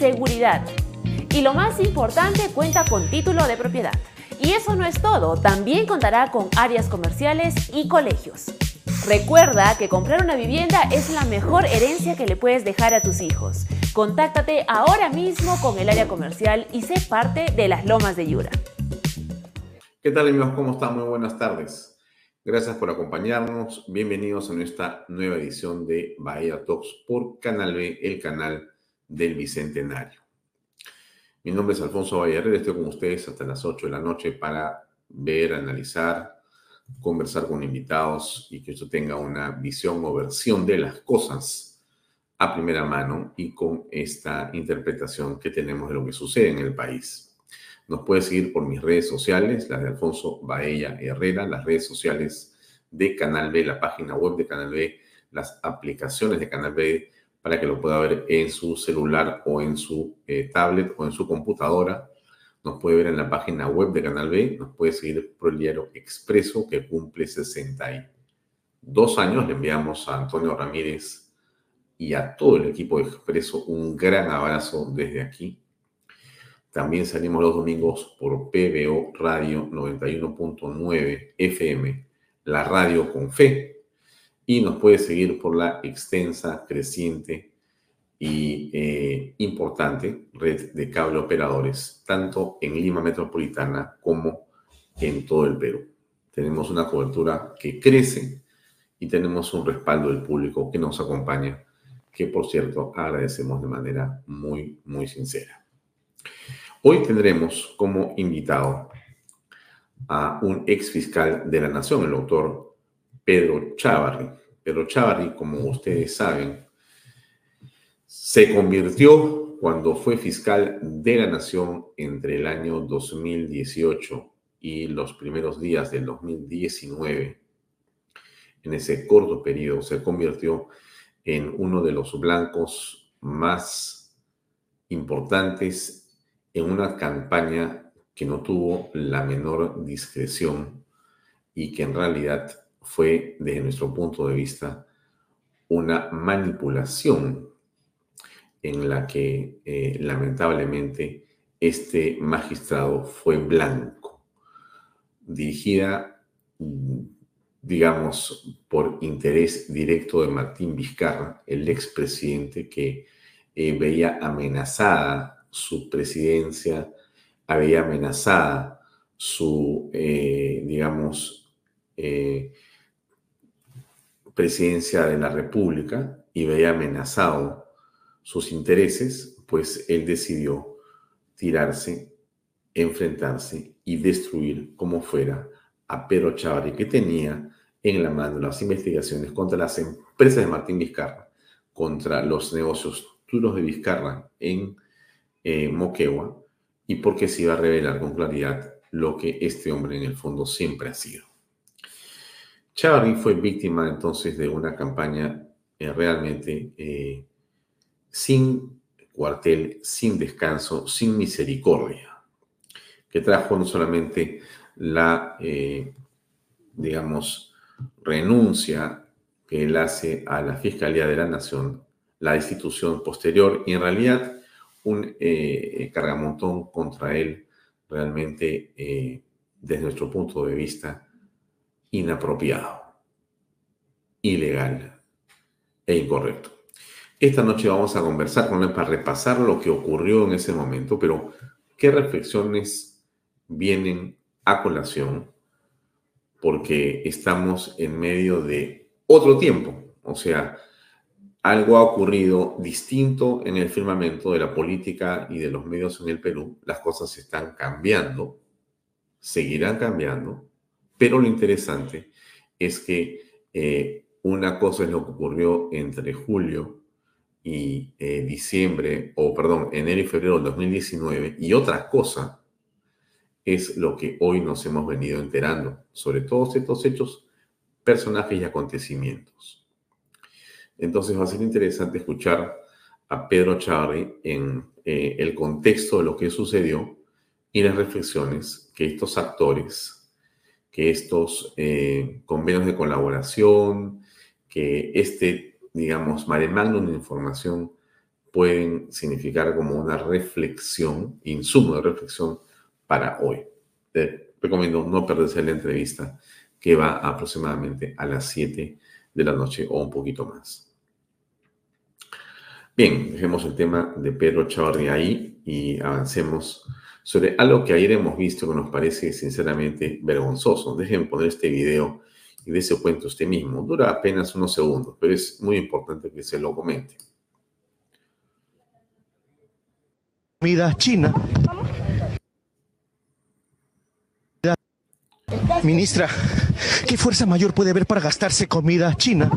seguridad. Y lo más importante, cuenta con título de propiedad. Y eso no es todo, también contará con áreas comerciales y colegios. Recuerda que comprar una vivienda es la mejor herencia que le puedes dejar a tus hijos. Contáctate ahora mismo con el área comercial y sé parte de las Lomas de Yura. ¿Qué tal amigos? ¿Cómo están? Muy buenas tardes. Gracias por acompañarnos. Bienvenidos a nuestra nueva edición de Bahía Talks por Canal B, el canal del Bicentenario. Mi nombre es Alfonso Vallarrer, estoy con ustedes hasta las 8 de la noche para ver, analizar, conversar con invitados y que esto tenga una visión o versión de las cosas a primera mano y con esta interpretación que tenemos de lo que sucede en el país. Nos puede seguir por mis redes sociales, las de Alfonso Baella Herrera, las redes sociales de Canal B, la página web de Canal B, las aplicaciones de Canal B para que lo pueda ver en su celular o en su eh, tablet o en su computadora. Nos puede ver en la página web de Canal B, nos puede seguir por el diario Expreso que cumple 62 años. Le enviamos a Antonio Ramírez y a todo el equipo de Expreso un gran abrazo desde aquí. También salimos los domingos por PBO Radio 91.9 FM, la radio con fe, y nos puede seguir por la extensa, creciente y eh, importante red de cable operadores, tanto en Lima Metropolitana como en todo el Perú. Tenemos una cobertura que crece y tenemos un respaldo del público que nos acompaña, que por cierto agradecemos de manera muy, muy sincera. Hoy tendremos como invitado a un ex fiscal de la Nación, el doctor Pedro Chávarri. Pedro Chávarri, como ustedes saben, se convirtió cuando fue fiscal de la Nación entre el año 2018 y los primeros días del 2019. En ese corto periodo se convirtió en uno de los blancos más importantes en una campaña que no tuvo la menor discreción y que en realidad fue, desde nuestro punto de vista, una manipulación en la que eh, lamentablemente este magistrado fue blanco, dirigida, digamos, por interés directo de Martín Vizcarra, el expresidente que eh, veía amenazada su presidencia, había amenazada su, eh, digamos, presidencia de la República y veía amenazado sus intereses, pues él decidió tirarse, enfrentarse y destruir como fuera a Pedro Chavarri, que tenía en la mano las investigaciones contra las empresas de Martín Vizcarra, contra los negocios duros de Vizcarra en eh, Moquegua, y porque se iba a revelar con claridad lo que este hombre en el fondo siempre ha sido. Chavarri fue víctima entonces de una campaña eh, realmente eh, sin cuartel, sin descanso, sin misericordia. que trajo no solamente la, eh, digamos, renuncia que él hace a la Fiscalía de la Nación, la institución posterior, y en realidad un cargamontón contra él realmente, desde nuestro punto de vista, inapropiado, ilegal e incorrecto. Esta noche vamos a conversar con él para repasar lo que ocurrió en ese momento, pero qué reflexiones vienen a colación, porque estamos en medio de otro tiempo, o sea, algo ha ocurrido distinto en el firmamento de la política y de los medios en el Perú. Las cosas están cambiando, seguirán cambiando, pero lo interesante es que eh, una cosa es lo que ocurrió entre julio y eh, diciembre, o perdón, enero y febrero del 2019, y otra cosa es lo que hoy nos hemos venido enterando sobre todos estos hechos, personajes y acontecimientos. Entonces va a ser interesante escuchar a Pedro Charri en eh, el contexto de lo que sucedió y las reflexiones que estos actores, que estos eh, convenios de colaboración, que este, digamos, mare de información pueden significar como una reflexión, insumo de reflexión para hoy. Te recomiendo no perderse la entrevista que va aproximadamente a las 7 de la noche o un poquito más. Bien, dejemos el tema de Pedro Chavarri ahí y avancemos sobre algo que ayer hemos visto que nos parece sinceramente vergonzoso. Dejen poner este video y de ese cuento usted mismo. Dura apenas unos segundos, pero es muy importante que se lo comente. Comida china. Ministra, ¿qué fuerza mayor puede haber para gastarse comida china?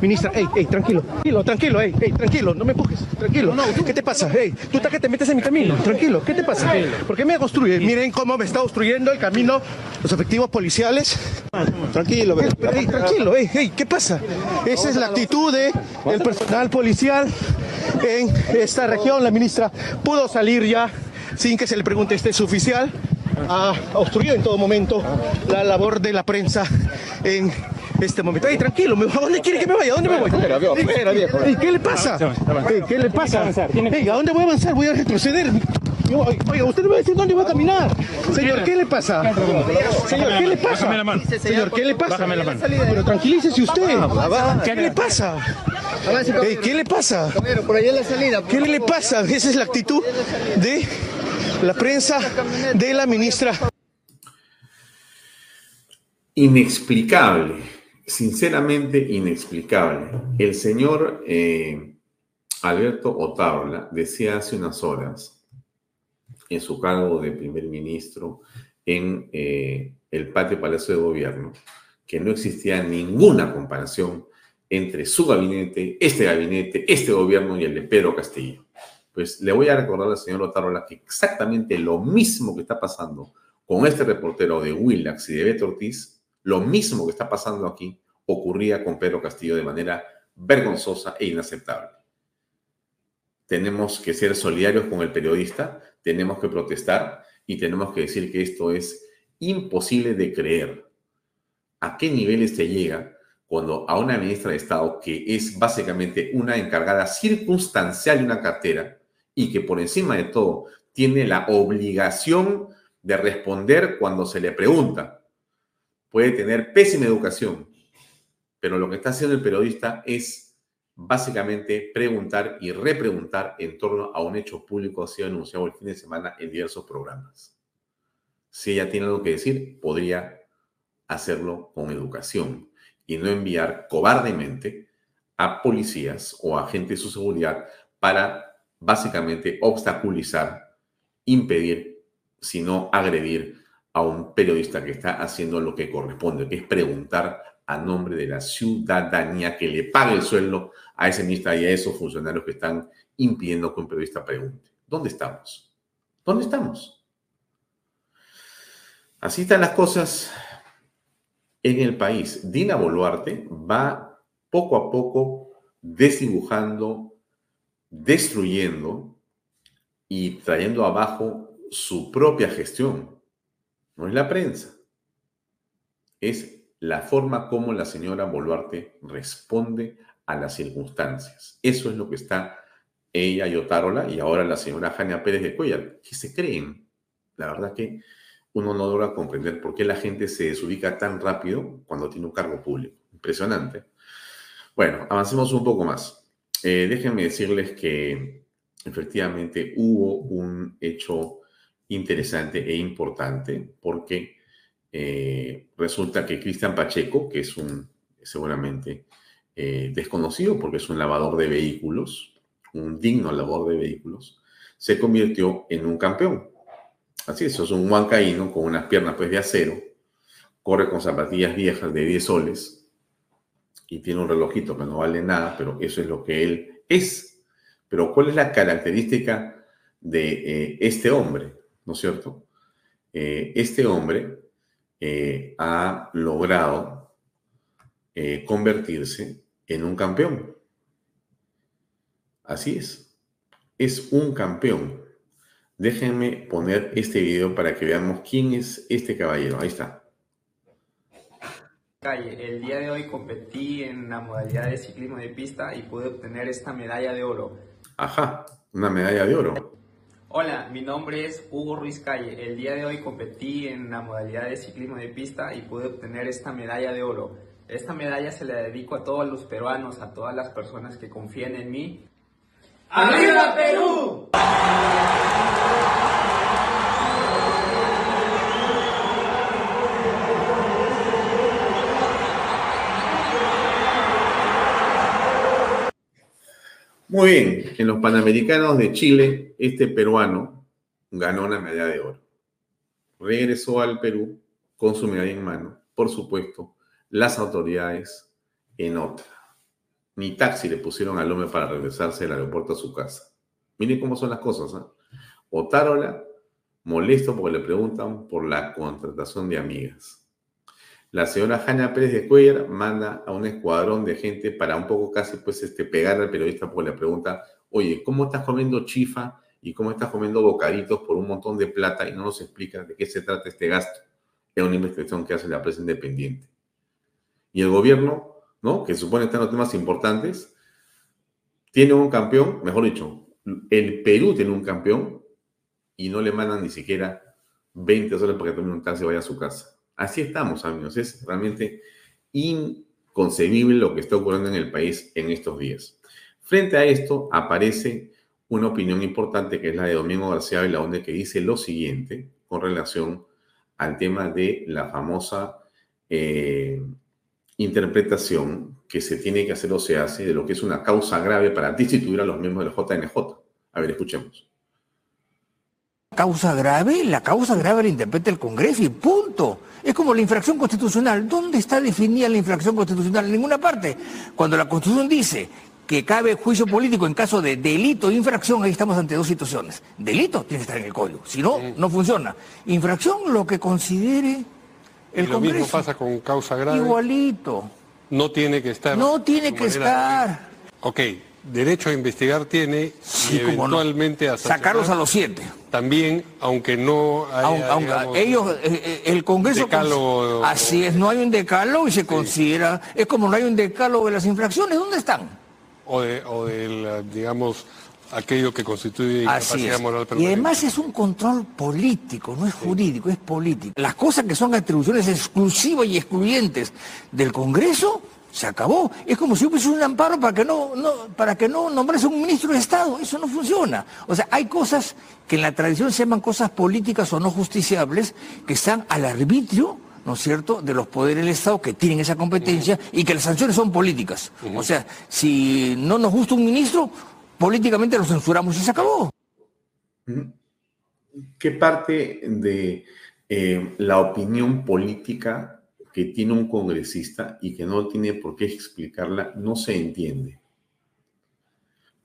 Ministra, ey, ey, tranquilo, tranquilo, tranquilo, ey, ey, tranquilo, no me empujes, tranquilo. No, ¿Qué te pasa? Ey, tú estás que te metes en mi camino, tranquilo, ¿qué te pasa? ¿Por qué me obstruye? Miren cómo me está obstruyendo el camino los efectivos policiales. Tranquilo, ey, tranquilo, ey, ey, ¿qué pasa? Esa es la actitud del personal policial en esta región. La ministra pudo salir ya sin que se le pregunte, este es oficial, ha obstruido en todo momento la labor de la prensa en este momento. Ey, tranquilo, ¿a dónde quiere que me vaya? ¿A dónde me voy? Espera, viejo. ¿Qué le pasa? ¿Qué le pasa? ¿a dónde voy a avanzar? Voy a retroceder. Oiga, usted me va a decir dónde va a caminar. Señor, ¿qué le pasa? Señor, ¿qué le pasa? Señor, ¿qué le pasa? Pero tranquilícese usted. ¿Qué le pasa? ¿Qué le pasa? Por allá la salida. ¿Qué le pasa? Esa es la actitud de la prensa de la ministra. Inexplicable sinceramente inexplicable. El señor eh, Alberto Otárola decía hace unas horas, en su cargo de primer ministro, en eh, el patio Palacio de Gobierno, que no existía ninguna comparación entre su gabinete, este gabinete, este gobierno y el de Pedro Castillo. Pues le voy a recordar al señor Otárola que exactamente lo mismo que está pasando con este reportero de Willax y de Beto Ortiz lo mismo que está pasando aquí ocurría con Pedro Castillo de manera vergonzosa e inaceptable. Tenemos que ser solidarios con el periodista, tenemos que protestar y tenemos que decir que esto es imposible de creer. ¿A qué niveles se llega cuando a una ministra de Estado que es básicamente una encargada circunstancial de una cartera y que por encima de todo tiene la obligación de responder cuando se le pregunta puede tener pésima educación, pero lo que está haciendo el periodista es básicamente preguntar y repreguntar en torno a un hecho público que ha sido anunciado el fin de semana en diversos programas. Si ella tiene algo que decir, podría hacerlo con educación y no enviar cobardemente a policías o agentes de su seguridad para básicamente obstaculizar, impedir, sino agredir a un periodista que está haciendo lo que corresponde, que es preguntar a nombre de la ciudadanía que le pague el sueldo a ese ministro y a esos funcionarios que están impidiendo que un periodista pregunte. ¿Dónde estamos? ¿Dónde estamos? Así están las cosas en el país. Dina Boluarte va poco a poco desdibujando, destruyendo y trayendo abajo su propia gestión. No es la prensa. Es la forma como la señora Boluarte responde a las circunstancias. Eso es lo que está ella y Otárola y ahora la señora Jania Pérez de Cuellar, que se creen. La verdad que uno no logra comprender por qué la gente se desubica tan rápido cuando tiene un cargo público. Impresionante. Bueno, avancemos un poco más. Eh, déjenme decirles que efectivamente hubo un hecho interesante e importante porque eh, resulta que Cristian Pacheco, que es un seguramente eh, desconocido porque es un lavador de vehículos, un digno lavador de vehículos, se convirtió en un campeón. Así es, es un huancaíno con unas piernas pues de acero, corre con zapatillas viejas de 10 soles y tiene un relojito que no vale nada, pero eso es lo que él es. Pero ¿cuál es la característica de eh, este hombre? ¿No es cierto? Este hombre eh, ha logrado convertirse en un campeón. Así es. Es un campeón. Déjenme poner este video para que veamos quién es este caballero. Ahí está. El día de hoy competí en la modalidad de ciclismo de pista y pude obtener esta medalla de oro. Ajá, una medalla de oro. Hola, mi nombre es Hugo Ruiz Calle. El día de hoy competí en la modalidad de ciclismo de pista y pude obtener esta medalla de oro. Esta medalla se la dedico a todos los peruanos, a todas las personas que confían en mí. ¡Arriba Perú! Muy bien, en los Panamericanos de Chile, este peruano ganó una medalla de oro. Regresó al Perú con su medalla en mano, por supuesto, las autoridades en otra. Ni taxi le pusieron al hombre para regresarse del aeropuerto a su casa. Miren cómo son las cosas. ¿eh? Otárola, molesto porque le preguntan por la contratación de amigas. La señora Jana Pérez de Cuellar manda a un escuadrón de gente para un poco casi pues este, pegar al periodista porque le pregunta, oye, ¿cómo estás comiendo chifa y cómo estás comiendo bocaditos por un montón de plata y no nos explica de qué se trata este gasto? Es una investigación que hace la prensa independiente. Y el gobierno, ¿no? Que supone estar en los temas importantes, tiene un campeón, mejor dicho, el Perú tiene un campeón y no le mandan ni siquiera 20 horas para que tome un taxi y vaya a su casa. Así estamos, amigos. Es realmente inconcebible lo que está ocurriendo en el país en estos días. Frente a esto aparece una opinión importante que es la de Domingo García Belaunde que dice lo siguiente con relación al tema de la famosa eh, interpretación que se tiene que hacer o se hace de lo que es una causa grave para destituir a los miembros del JNJ. A ver, escuchemos. Causa grave, la causa grave la interpreta el Congreso y punto. Es como la infracción constitucional. ¿Dónde está definida la infracción constitucional? En ninguna parte. Cuando la Constitución dice que cabe juicio político en caso de delito e infracción, ahí estamos ante dos situaciones. Delito tiene que estar en el código, si no, no funciona. Infracción, lo que considere el lo Congreso. mismo pasa con causa grave. Igualito. No tiene que estar. No tiene que estar. Ok, derecho a investigar tiene Sí, y cómo no. eventualmente a Sacarlos a los siete. También, aunque no haya, Aunque, digamos, ellos, eh, eh, el Congreso... decálogo- así es, no hay un decálogo y se considera... Es como no hay un decálogo de las infracciones, ¿dónde están? o, de, o digamos, aquello que constituye incapacidad moral Y además es un control político, no es jurídico, es político. Las cosas que son atribuciones exclusivas y excluyentes del Congreso, se acabó. Es como si hubiese un amparo para que no, no, para que no nombrase un ministro de Estado. Eso no funciona. O sea, hay cosas que en la tradición se llaman cosas políticas o no justiciables que están al arbitrio ¿no es cierto?, de los poderes del Estado que tienen esa competencia y que las sanciones son políticas. O sea, si no nos gusta un ministro, políticamente lo censuramos y se acabó. ¿Qué parte de eh, la opinión política que tiene un congresista y que no tiene por qué explicarla no se entiende?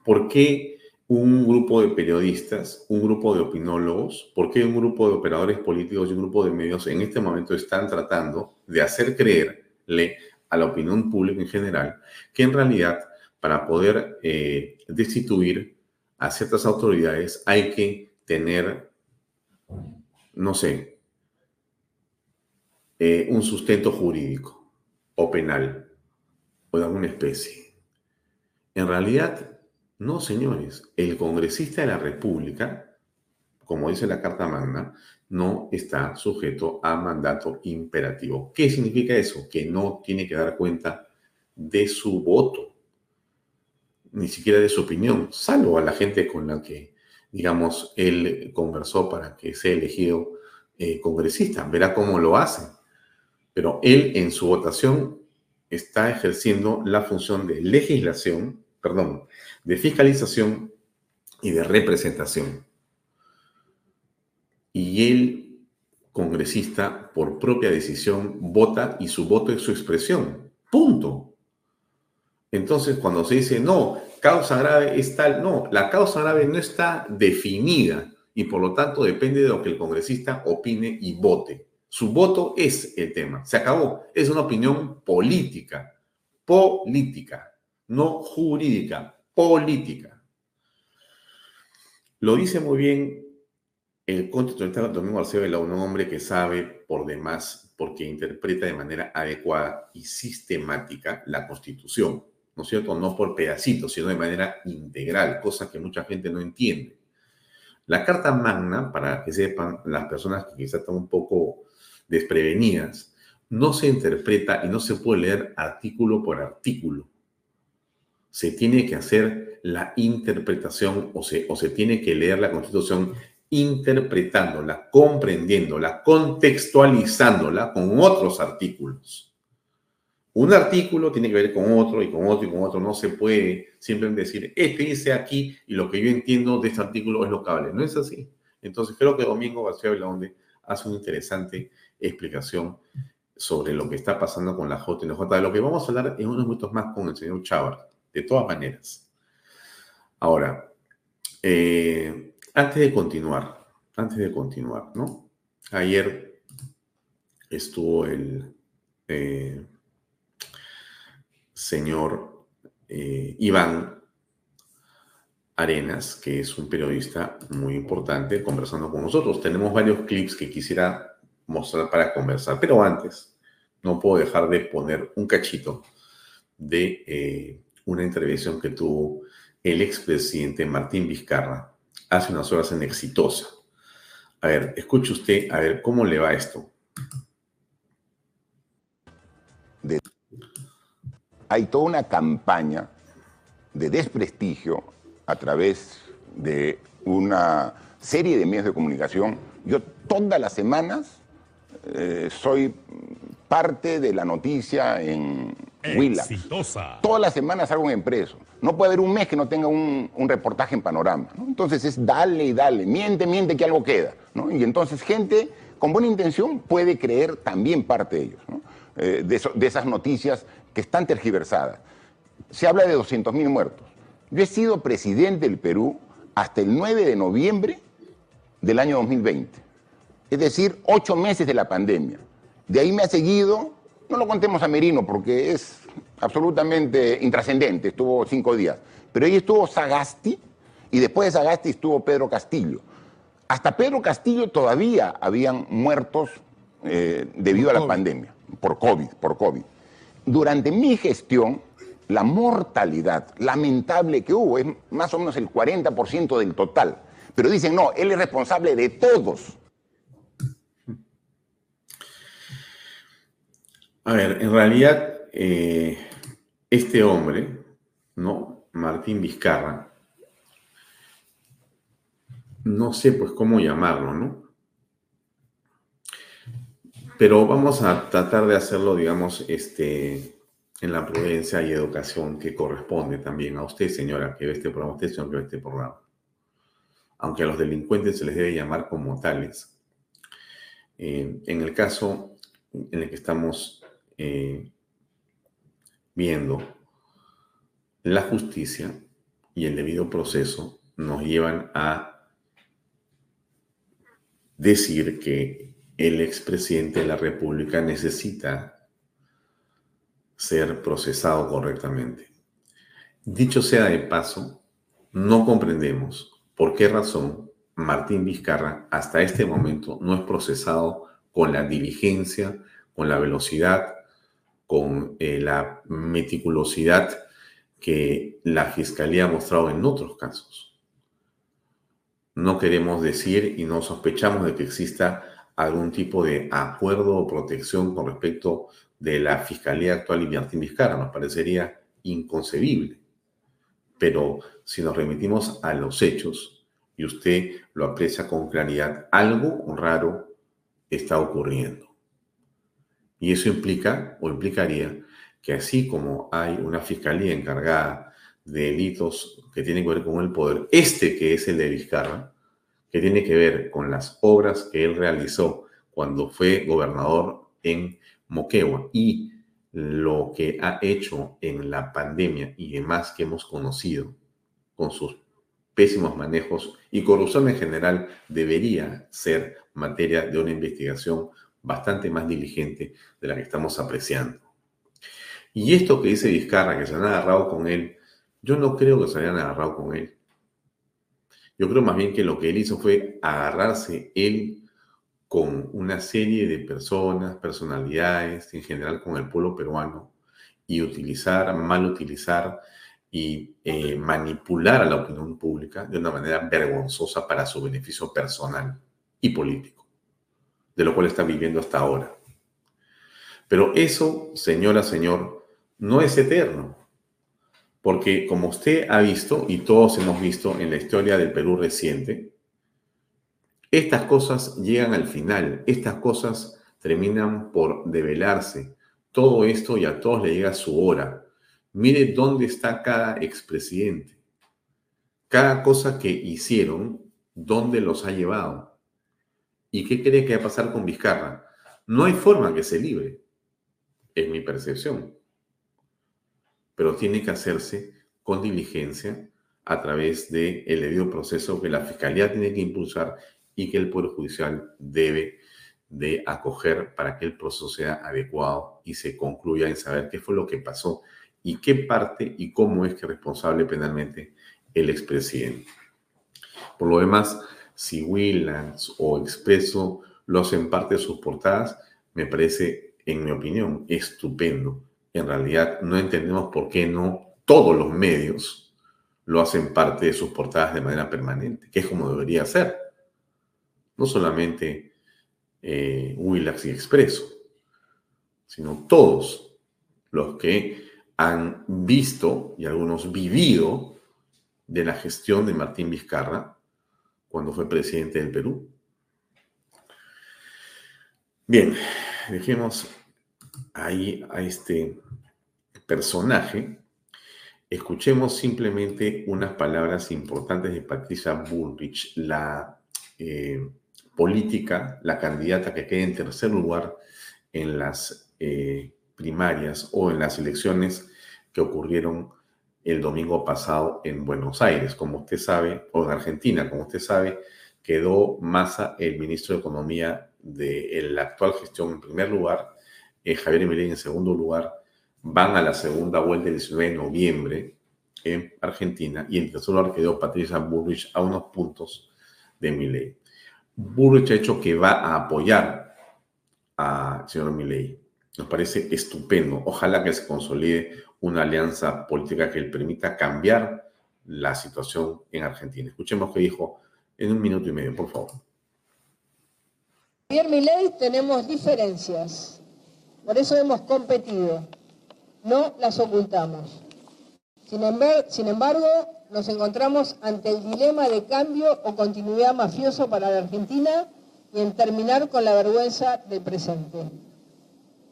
¿Por qué un grupo de periodistas, un grupo de opinólogos, por qué un grupo de operadores políticos y un grupo de medios en este momento están tratando de hacer creerle a la opinión pública en general que en realidad para poder eh, destituir a ciertas autoridades hay que tener no sé, eh, un sustento jurídico o penal o de alguna especie. En realidad, no, señores, el congresista de la República, como dice la Carta Magna, no está sujeto a mandato imperativo. ¿Qué significa eso? Que no tiene que dar cuenta de su voto, ni siquiera de su opinión, salvo a la gente con la que, digamos, él conversó para que sea elegido eh, congresista. Verá cómo lo hace. Pero él en su votación está ejerciendo la función de legislación, perdón, de fiscalización y de representación y el congresista, por propia decisión, vota y su voto es su expresión. Punto. Entonces, cuando se dice, no, causa grave es tal, no, la causa grave no está definida y por lo tanto depende de lo que el congresista opine y vote. Su voto es el tema. Se acabó. Es una opinión política. Política. No jurídica. Política. Lo dice muy bien el constitucional Domingo Arceo un hombre que sabe por demás, porque interpreta de manera adecuada y sistemática la Constitución, ¿no es cierto? No por pedacitos, sino de manera integral, cosa que mucha gente no entiende. La Carta Magna, para que sepan las personas que quizás están un poco desprevenidas, no se interpreta y no se puede leer artículo por artículo. Se tiene que hacer la interpretación o se, o se tiene que leer la Constitución interpretándola, comprendiéndola, contextualizándola con otros artículos. Un artículo tiene que ver con otro y con otro y con otro. No se puede simplemente decir, este dice aquí y lo que yo entiendo de este artículo es lo No es así. Entonces creo que Domingo García Belaunde hace una interesante explicación sobre lo que está pasando con la JNJ, de lo que vamos a hablar en unos minutos más con el señor Chávez, de todas maneras. Ahora, eh, antes de continuar, antes de continuar, ¿no? Ayer estuvo el eh, señor eh, Iván Arenas, que es un periodista muy importante, conversando con nosotros. Tenemos varios clips que quisiera mostrar para conversar, pero antes no puedo dejar de poner un cachito de eh, una intervención que tuvo el expresidente Martín Vizcarra hace unas horas en Exitosa. A ver, escuche usted, a ver cómo le va esto. Hay toda una campaña de desprestigio a través de una serie de medios de comunicación. Yo todas las semanas eh, soy parte de la noticia en Huila. Todas las semanas hago un empreso. No puede haber un mes que no tenga un, reportaje en panorama. Entonces es dale y dale, miente, miente que algo queda. Y entonces gente con buena intención puede creer también parte de ellos, eh, de, esas noticias que están tergiversadas. Se habla de 200.000 muertos. Yo he sido presidente del Perú hasta el 9 de noviembre del año 2020. Es decir, ocho meses de la pandemia. De ahí me ha seguido, no lo contemos a Merino porque es absolutamente intrascendente, estuvo cinco días. Pero ahí estuvo Sagasti y después de Sagasti estuvo Pedro Castillo. Hasta Pedro Castillo todavía habían muertos eh, debido a la pandemia, por COVID, por COVID. Durante mi gestión, la mortalidad lamentable que hubo es más o menos el 40% del total. Pero dicen, no, él es responsable de todos. A ver, en realidad eh, este hombre, ¿no? Martín Vizcarra, no sé pues cómo llamarlo, ¿no? Pero vamos a tratar de hacerlo, digamos, este, en la prudencia y educación que corresponde también a usted, señora, que ve este programa, usted, señor, que ve este programa. Aunque a los delincuentes se les debe llamar como tales. Eh, en el caso en el que estamos eh, viendo la justicia y el debido proceso nos llevan a decir que el expresidente de la República necesita ser procesado correctamente. Dicho sea de paso, no comprendemos por qué razón Martín Vizcarra hasta este momento no es procesado con la diligencia, con la velocidad, con eh, la meticulosidad que la Fiscalía ha mostrado en otros casos. No queremos decir y no sospechamos de que exista algún tipo de acuerdo o protección con respecto de la Fiscalía actual y Martín Vizcarra. Nos parecería inconcebible. Pero si nos remitimos a los hechos y usted lo aprecia con claridad, algo raro está ocurriendo. Y eso implica o implicaría que así como hay una fiscalía encargada de delitos que tienen que ver con el poder, este que es el de Vizcarra, que tiene que ver con las obras que él realizó cuando fue gobernador en Moquegua y lo que ha hecho en la pandemia y demás que hemos conocido con sus pésimos manejos y corrupción en general debería ser materia de una investigación bastante más diligente de la que estamos apreciando. Y esto que dice Vizcarra, que se han agarrado con él, yo no creo que se hayan agarrado con él. Yo creo más bien que lo que él hizo fue agarrarse él con una serie de personas, personalidades, en general con el pueblo peruano, y utilizar, mal utilizar y eh, manipular a la opinión pública de una manera vergonzosa para su beneficio personal y político, de lo cual está viviendo hasta ahora. Pero eso, señora, señor, no es eterno, porque como usted ha visto y todos hemos visto en la historia del Perú reciente, estas cosas llegan al final, estas cosas terminan por develarse. Todo esto y a todos le llega su hora. Mire dónde está cada expresidente. Cada cosa que hicieron, dónde los ha llevado. ¿Y qué cree que va a pasar con Vizcarra? No hay forma que se libre, es mi percepción. Pero tiene que hacerse con diligencia a través del debido proceso que la Fiscalía tiene que impulsar y que el Poder Judicial debe de acoger para que el proceso sea adecuado y se concluya en saber qué fue lo que pasó y qué parte y cómo es que es responsable penalmente el expresidente. Por lo demás, si Willands o Expreso lo hacen parte de sus portadas, me parece, en mi opinión, estupendo. En realidad, no entendemos por qué no todos los medios lo hacen parte de sus portadas de manera permanente, que es como debería ser no solamente eh, y Expreso, sino todos los que han visto y algunos vivido de la gestión de Martín Vizcarra cuando fue presidente del Perú. Bien, dejemos ahí a este personaje. Escuchemos simplemente unas palabras importantes de Patricia Bullrich, la eh, política, la candidata que quede en tercer lugar en las eh, primarias o en las elecciones que ocurrieron el domingo pasado en Buenos Aires, como usted sabe, o en Argentina, como usted sabe, quedó Massa, el ministro de Economía de la actual gestión, en primer lugar, eh, Javier Milei en segundo lugar, van a la segunda vuelta el 19 de noviembre en Argentina, y en tercer lugar quedó Patricia Bullrich a unos puntos de Milei. Burrich ha hecho que va a apoyar a señor Milley. Nos parece estupendo. Ojalá que se consolide una alianza política que le permita cambiar la situación en Argentina. Escuchemos qué dijo en un minuto y medio, por favor. Javier Milei tenemos diferencias. Por eso hemos competido. No las ocultamos. Sin embargo, nos encontramos ante el dilema de cambio o continuidad mafioso para la Argentina y en terminar con la vergüenza del presente.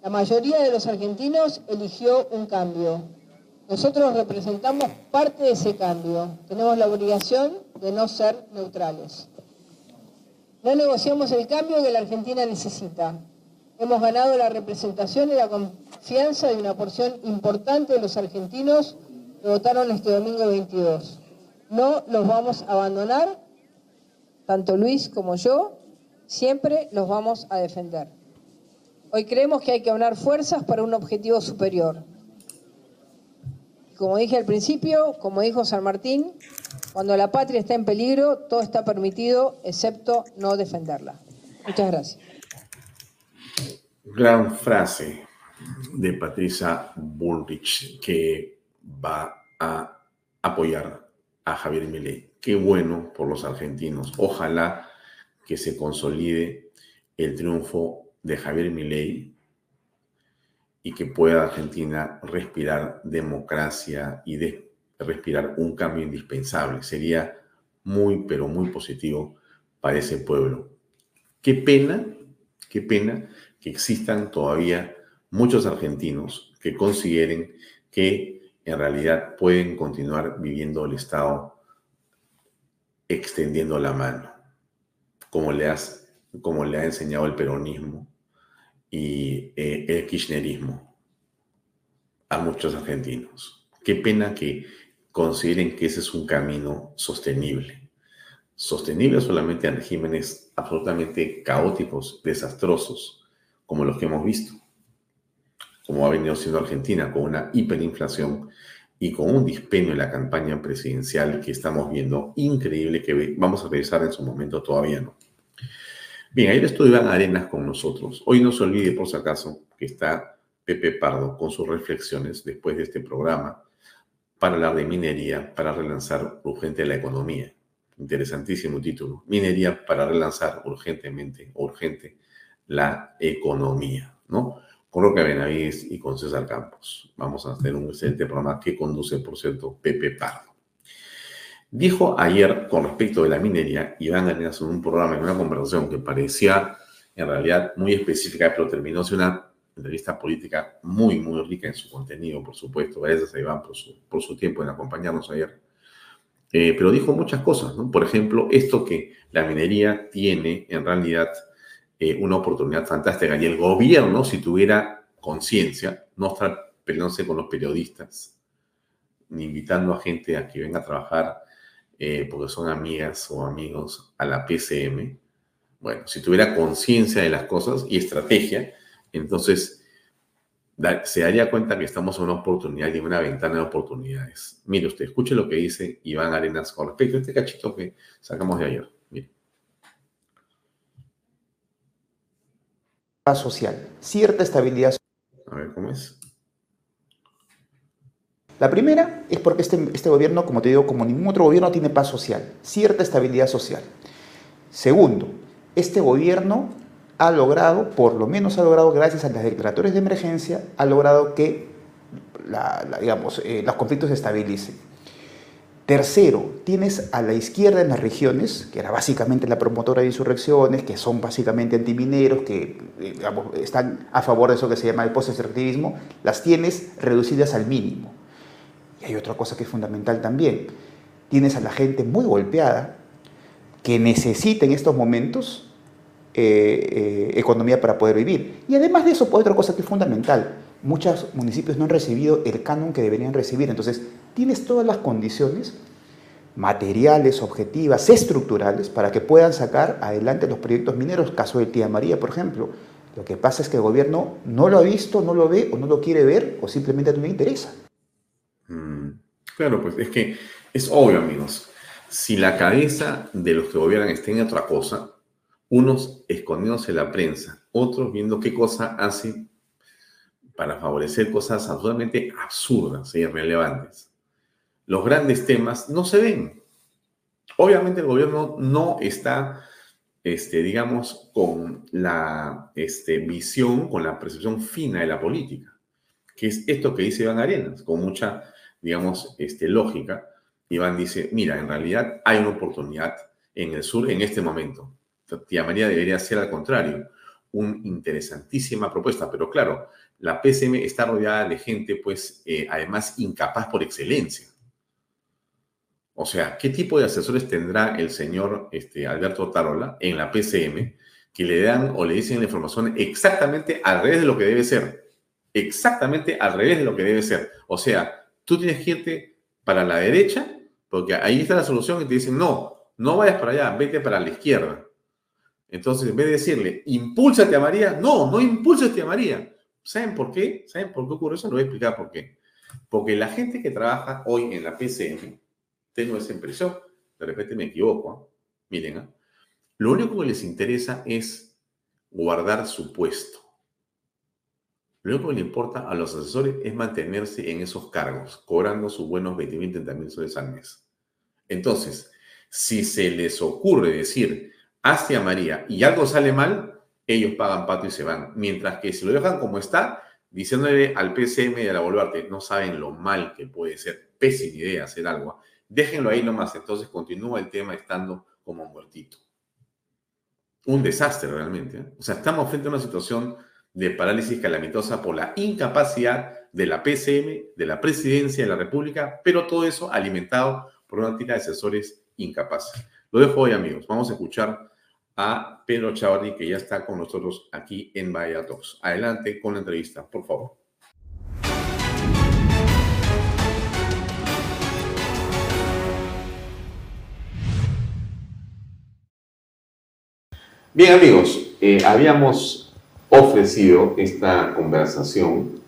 La mayoría de los argentinos eligió un cambio. Nosotros representamos parte de ese cambio. Tenemos la obligación de no ser neutrales. No negociamos el cambio que la Argentina necesita. Hemos ganado la representación y la confianza de una porción importante de los argentinos votaron este domingo 22. No los vamos a abandonar, tanto Luis como yo, siempre los vamos a defender. Hoy creemos que hay que aunar fuerzas para un objetivo superior. Como dije al principio, como dijo San Martín, Cuando la patria está en peligro, todo está permitido, excepto no defenderla. Muchas gracias. Gran frase de Patricia Bullrich que va a apoyar a Javier Milei. Qué bueno por los argentinos. Ojalá que se consolide el triunfo de Javier Milei y que pueda Argentina respirar democracia y respirar un cambio indispensable. Sería muy, pero muy positivo para ese pueblo. Qué pena, qué pena que existan todavía muchos argentinos que consideren que en realidad pueden continuar viviendo el Estado extendiendo la mano, como le, ha enseñado el peronismo y eh, el kirchnerismo a muchos argentinos. Qué pena que consideren que ese es un camino sostenible. Sostenible solamente en regímenes absolutamente caóticos, desastrosos, como los que hemos visto, como ha venido siendo Argentina, con una hiperinflación y con un dispendio en la campaña presidencial que estamos viendo, increíble, que vamos a revisar en su momento todavía no. Bien, ayer estuvo Iván Arenas con nosotros. Hoy no se olvide, por si acaso, que está Pepe Pardo con sus reflexiones después de este programa para hablar de minería, para relanzar urgente la economía. Interesantísimo título. Minería para relanzar urgentemente, urgente la economía, ¿no? con Roque Benavides y con César Campos. Vamos a hacer un excelente programa que conduce, por cierto, Pepe Pardo. Dijo ayer con respecto de la minería, Iván Arenas en un programa, en una conversación que parecía en realidad muy específica, pero terminó siendo una entrevista política muy, muy rica en su contenido, por supuesto. Gracias a Iván por su, por su tiempo en acompañarnos ayer. Eh, pero dijo muchas cosas, ¿no? Por ejemplo, esto que la minería tiene en realidad eh, una oportunidad fantástica. Y el gobierno, si tuviera conciencia, no estar peleándose con los periodistas, ni invitando a gente a que venga a trabajar eh, porque son amigas o amigos a la PCM. Bueno, si tuviera conciencia de las cosas y estrategia, entonces se daría cuenta que estamos en una oportunidad y en una ventana de oportunidades. Mire usted, escuche lo que dice Iván Arenas con respecto a este cachito que sacamos de ayer. Social, cierta estabilidad. A ver, ¿cómo es? La primera es porque este, este gobierno, como te digo, como ningún otro gobierno, tiene paz social, cierta estabilidad social. Segundo, este gobierno ha logrado, por lo menos ha logrado, gracias a las declaratorias de emergencia, ha logrado que digamos, eh, los conflictos se estabilicen. Tercero, tienes a la izquierda en las regiones, que era básicamente la promotora de insurrecciones, que son básicamente antimineros, que eh, están a favor de eso que se llama el post-extractivismo, las tienes reducidas al mínimo. Y hay otra cosa que es fundamental también. Tienes a la gente muy golpeada que necesita en estos momentos eh, eh, economía para poder vivir. Y además de eso, otra cosa que es fundamental, muchos municipios no han recibido el canon que deberían recibir. Entonces, tienes todas las condiciones materiales, objetivas, estructurales, para que puedan sacar adelante los proyectos mineros, caso de Tía María, por ejemplo. Lo que pasa es que el gobierno no lo ha visto, no lo ve o no lo quiere ver o simplemente no le interesa. Mm, claro, pues es que es obvio, amigos. Si la cabeza de los que gobiernan está en otra cosa, unos escondiéndose la prensa, otros viendo qué cosa hacen para favorecer cosas absolutamente absurdas e irrelevantes. Los grandes temas no se ven. Obviamente el gobierno no está, este, digamos, con la este, visión, con la percepción fina de la política, que es esto que dice Iván Arenas, con mucha, digamos, este, lógica. Iván dice, mira, en realidad hay una oportunidad en el sur en este momento. Tía María debería ser al contrario, una interesantísima propuesta, pero claro, la PCM está rodeada de gente, pues, eh, además incapaz por excelencia. O sea, ¿qué tipo de asesores tendrá el señor este, Alberto Tarola en la PCM que le dan o le dicen la información exactamente al revés de lo que debe ser? Exactamente al revés de lo que debe ser. O sea, tú tienes que irte para la derecha, porque ahí está la solución y te dicen, no, no vayas para allá, vete para la izquierda. Entonces, en vez de decirle, impúlsate a María, no, no impúlsate a María. ¿Saben por qué? ¿Saben por qué ocurre eso? Lo voy a explicar por qué. Porque la gente que trabaja hoy en la PCM Tengo esa impresión. De repente me equivoco. ¿ah? Miren, ¿ah? lo único que les interesa es guardar su puesto. Lo único que le importa a los asesores es mantenerse en esos cargos, cobrando sus buenos 20 mil, 30 mil soles al mes. Entonces, si se les ocurre decir, hazte a María y algo sale mal, ellos pagan pato y se van. Mientras que si lo dejan como está, diciéndole al PCM y a la Boluarte, no saben lo mal que puede ser, pésima idea hacer algo, déjenlo ahí nomás. Entonces continúa el tema estando como muertito. Un desastre realmente. ¿eh? O sea, estamos frente a una situación de parálisis calamitosa por la incapacidad de la PCM, de la presidencia de la República, pero todo eso alimentado por una tira de asesores incapaces. Lo dejo hoy, amigos. Vamos a escuchar a Pedro Chavarri, que ya está con nosotros aquí en Bahía Talks. Adelante con la entrevista, por favor. Bien, amigos, eh, habíamos ofrecido esta conversación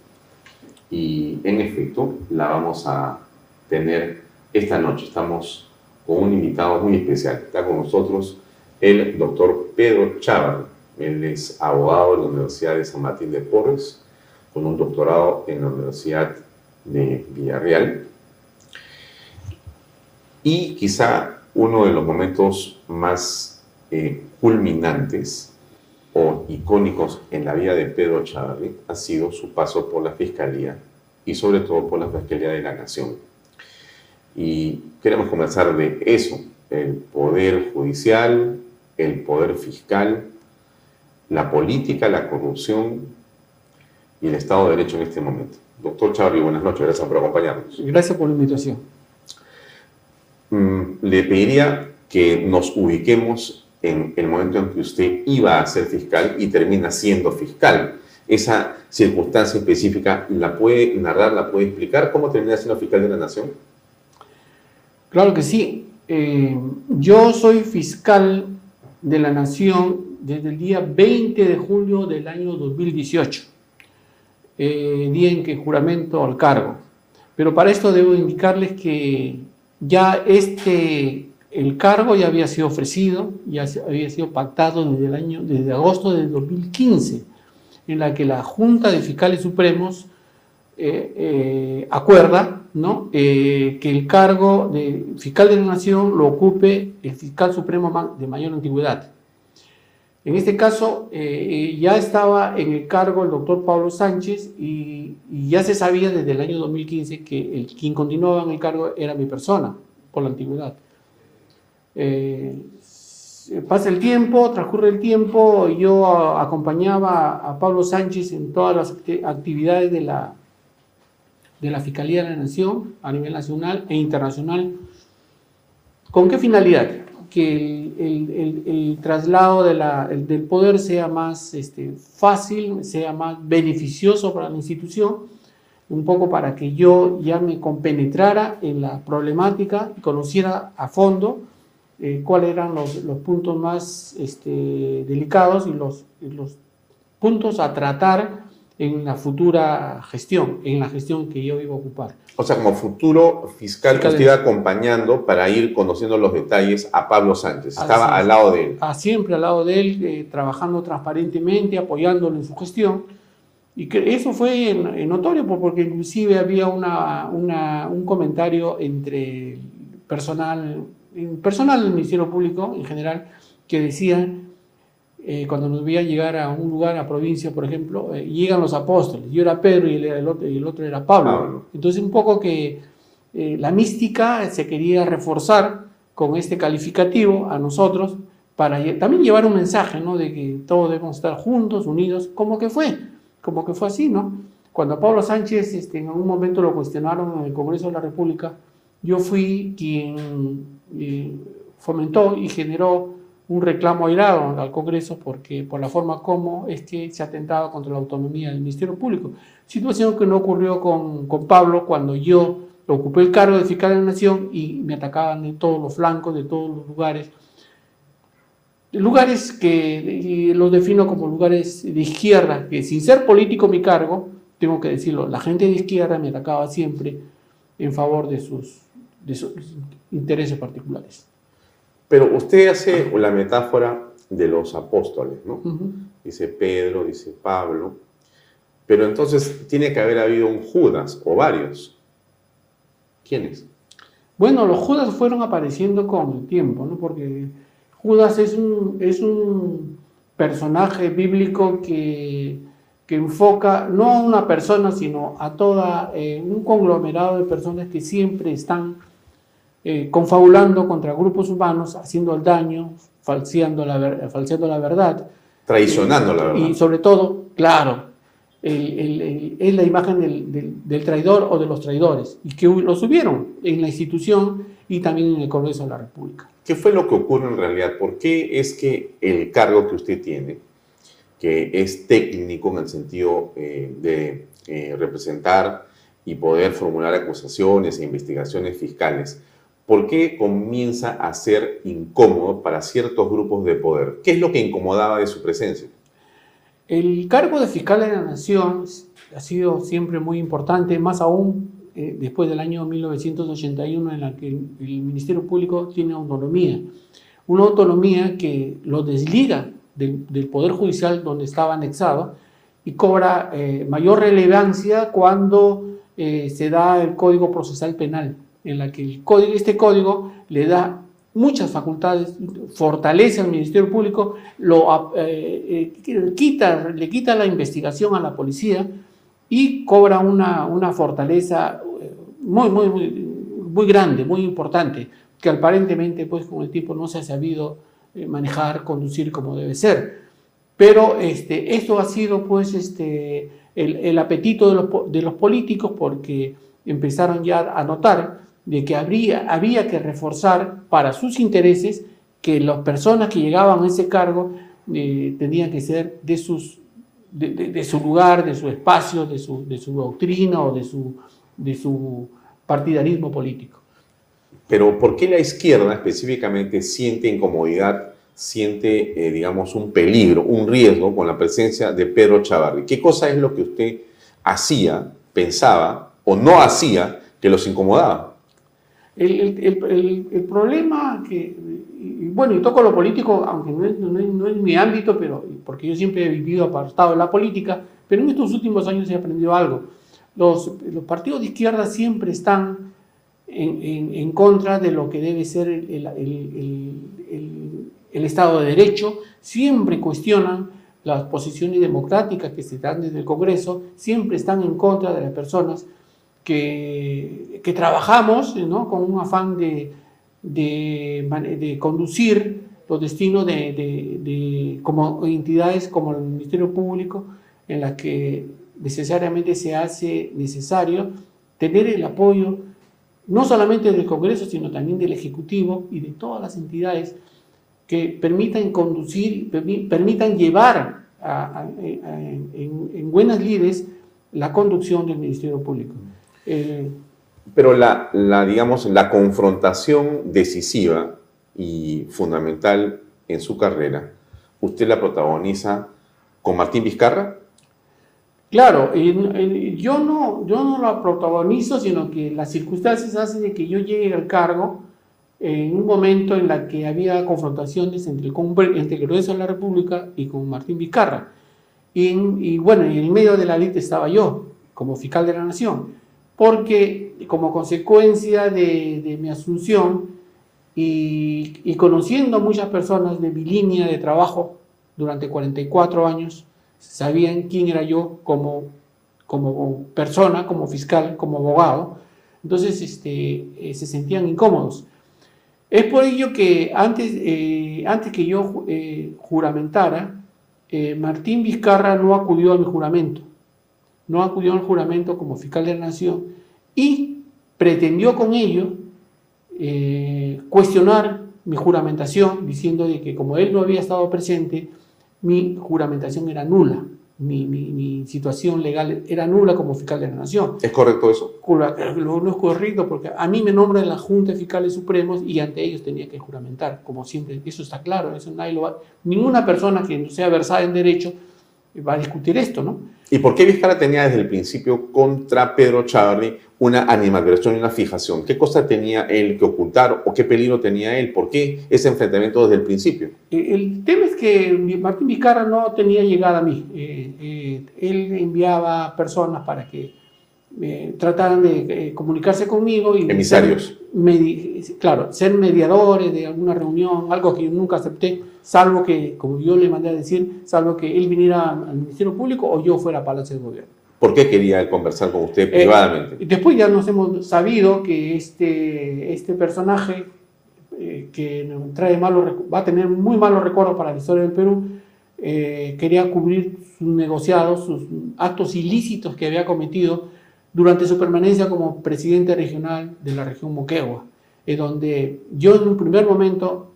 y en efecto la vamos a tener esta noche. Estamos con un invitado muy especial. Está con nosotros el doctor Pedro Chávez. Él es abogado de la Universidad de San Martín de Porres, con un doctorado en la Universidad de Villarreal. Y quizá uno de los momentos más eh, culminantes o icónicos en la vida de Pedro Chávez ha sido su paso por la Fiscalía y sobre todo por la Fiscalía de la Nación. Y queremos comenzar de eso, el poder judicial, el poder fiscal, la política, la corrupción y el Estado de Derecho en este momento. Doctor Chávez, buenas noches, gracias por acompañarnos. Gracias por la invitación. Mm, le pediría que nos ubiquemos en el momento en que usted iba a ser fiscal y termina siendo fiscal. Esa circunstancia específica, ¿la puede narrar, la puede explicar? ¿Cómo termina siendo fiscal de la Nación? Claro que sí. Eh, yo soy fiscal de la Nación desde el día 20 de julio del año 2018, eh, día en que juramento al cargo. Pero para esto debo indicarles que ya este el cargo ya había sido ofrecido, ya había sido pactado desde el año, desde agosto del 2015, en la que la Junta de Fiscales Supremos eh, eh, acuerda ¿no? Eh, que el cargo de fiscal de la Nación lo ocupe el fiscal supremo de mayor antigüedad. En este caso, ya estaba en el cargo el doctor Pablo Sánchez y, ya se sabía desde el año 2015 que el, quien continuaba en el cargo era mi persona, por la antigüedad. Pasa el tiempo, transcurre el tiempo, yo acompañaba a Pablo Sánchez en todas las actividades de la, de la Fiscalía de la Nación a nivel nacional e internacional. ¿Con qué finalidad? Que el, traslado del poder sea más este, fácil, sea más beneficioso para la institución, un poco para que yo ya me compenetrara en la problemática y conociera a fondo eh, cuáles eran los, puntos más este, delicados y los, los puntos a tratar en la futura gestión, en la gestión que yo iba a ocupar. O sea, como futuro fiscal, que usted iba acompañando para ir conociendo los detalles a Pablo Sánchez. Estaba al lado de él. Ah, siempre al lado de él, eh, trabajando transparentemente, apoyándolo en su gestión. Y que eso fue notorio porque inclusive había una, una, un comentario entre personal personal del Ministerio Público en general, que decían, eh, cuando nos veían llegar a un lugar, a provincia, por ejemplo, eh, llegan los apóstoles, yo era Pedro y, el, otro, y el otro era Pablo. Entonces un poco que eh, la mística se quería reforzar con este calificativo a nosotros para también llevar un mensaje, ¿no? De que todos debemos estar juntos, unidos, como que fue, como que fue así, ¿no? Cuando Pablo Sánchez este, en algún momento lo cuestionaron en el Congreso de la República, yo fui quien fomentó y generó un reclamo airado al Congreso porque por la forma como es que se atentaba contra la autonomía del Ministerio Público. Situación que no ocurrió con, con Pablo cuando yo ocupé el cargo de fiscal de la Nación y me atacaban de todos los flancos, de todos los lugares. Lugares que los defino como lugares de izquierda, que sin ser político mi cargo, tengo que decirlo, la gente de izquierda me atacaba siempre en favor de sus de sus intereses particulares. Pero usted hace la metáfora de los apóstoles, ¿no? Dice Pedro, dice Pablo. Pero entonces tiene que haber habido un Judas o varios. ¿Quiénes? Bueno, los Judas fueron apareciendo con el tiempo, ¿no? Porque Judas es un, es un personaje bíblico que, que enfoca no a una persona, sino a toda eh, un conglomerado de personas que siempre están eh, confabulando contra grupos humanos, haciendo el daño, falseando la, falseando la verdad. Traicionando la verdad. Y sobre todo, claro, el- el- el- es la imagen del, del- del traidor o de los traidores, y que lo subieron en la institución y también en el Congreso de la República. ¿Qué fue lo que ocurre en realidad? ¿Por qué es que el cargo que usted tiene, que es técnico en el sentido eh, de eh, representar y poder formular acusaciones e investigaciones fiscales, ¿por qué comienza a ser incómodo para ciertos grupos de poder? ¿Qué es lo que incomodaba de su presencia? El cargo de fiscal de la Nación ha sido siempre muy importante, más aún eh, después del año 1981 en la que el, Ministerio Público tiene autonomía. Una autonomía que lo desliga del, del Poder Judicial donde estaba anexado y cobra eh, mayor relevancia cuando eh, se da el Código Procesal Penal, en la que el código, este código le da muchas facultades, fortalece al Ministerio Público, lo, eh, eh, quita, le quita la investigación a la policía y cobra una, una fortaleza eh, muy, muy, muy, muy grande, muy importante, que aparentemente pues con el tiempo no se ha sabido eh, manejar, conducir como debe ser. Pero este, esto ha sido pues este, el, el apetito de los, de los políticos porque empezaron ya a notar de que había que reforzar para sus intereses que las personas que llegaban a ese cargo eh, tenían que ser de, sus, de su lugar, de su espacio, de su, de su doctrina o de su, de su partidarismo político. Pero ¿por qué la izquierda específicamente siente incomodidad, siente, eh, digamos, un peligro, un riesgo con la presencia de Pedro Chavarri? ¿Qué cosa es lo que usted hacía, pensaba o no hacía que los incomodaba? El, el- el- el- problema que, y bueno, y toco lo político, aunque no es, no es- no es mi ámbito, pero porque yo siempre he vivido apartado de la política, pero en estos últimos años he aprendido algo. Los, los partidos de izquierda siempre están en, en- en contra de lo que debe ser el- el- el Estado de Derecho, siempre cuestionan las posiciones democráticas que se dan desde el Congreso, siempre están en contra de las personas que, trabajamos ¿no? con un afán de, de, conducir los destinos de, de- como entidades como el Ministerio Público, en las que necesariamente se hace necesario tener el apoyo no solamente del Congreso, sino también del Ejecutivo y de todas las entidades que permitan conducir, permi- permitan llevar en, en buenas lides la conducción del Ministerio Público. Eh, Pero la, la, digamos, la confrontación decisiva y fundamental en su carrera, ¿usted la protagoniza con Martín Vizcarra? Claro, en- en- yo, no, yo no la protagonizo, sino que las circunstancias hacen de que yo llegue al cargo en un momento en la que había confrontaciones entre el, entre el Congreso de la República y con Martín Vizcarra. Y, y bueno, en el medio de la lista estaba yo, como fiscal de la Nación, porque como consecuencia de, mi asunción y, conociendo muchas personas de mi línea de trabajo durante 44 años, sabían quién era yo como, como persona, como fiscal, como abogado. Entonces este, eh, se sentían incómodos. Es por ello que antes, eh, antes que yo eh, juramentara, Martín Vizcarra no acudió a mi juramento. No acudió al juramento como fiscal de la Nación y pretendió con ello eh, cuestionar mi juramentación, diciendo de que como él no había estado presente, mi juramentación era nula, mi, mi- mi situación legal era nula como fiscal de la Nación. ¿Es correcto eso? No es correcto porque a mí me nombran la Junta de Fiscales Supremos y ante ellos tenía que juramentar, como siempre. Eso está claro, eso nadie lo va- Ninguna persona que no sea versada en derecho va a discutir esto, ¿no? ¿Y por qué Vizcarra tenía desde el principio contra Pedro Chavarri una animadversión y una fijación? ¿Qué cosa tenía él que ocultar o qué peligro tenía él? ¿Por qué ese enfrentamiento desde el principio? Eh, El tema es que Martín Vizcarra no tenía llegada a mí. Eh, eh, él enviaba personas para que eh, de eh, comunicarse conmigo. y Emisarios. ser claro, ser mediadores de alguna reunión, algo que yo nunca acepté, salvo que, como yo le mandé a decir, salvo que él viniera al Ministerio Público o yo fuera a Palacio de Gobierno. ¿Por qué quería conversar con usted Eh, privadamente? Después ya nos hemos sabido que este, este personaje eh, que nos trae malos, va a tener muy malos recuerdos para la historia del Perú, eh, quería cubrir sus negociados, sus actos ilícitos que había cometido durante su permanencia como presidente regional de la región Moquegua, eh, donde yo en un primer momento,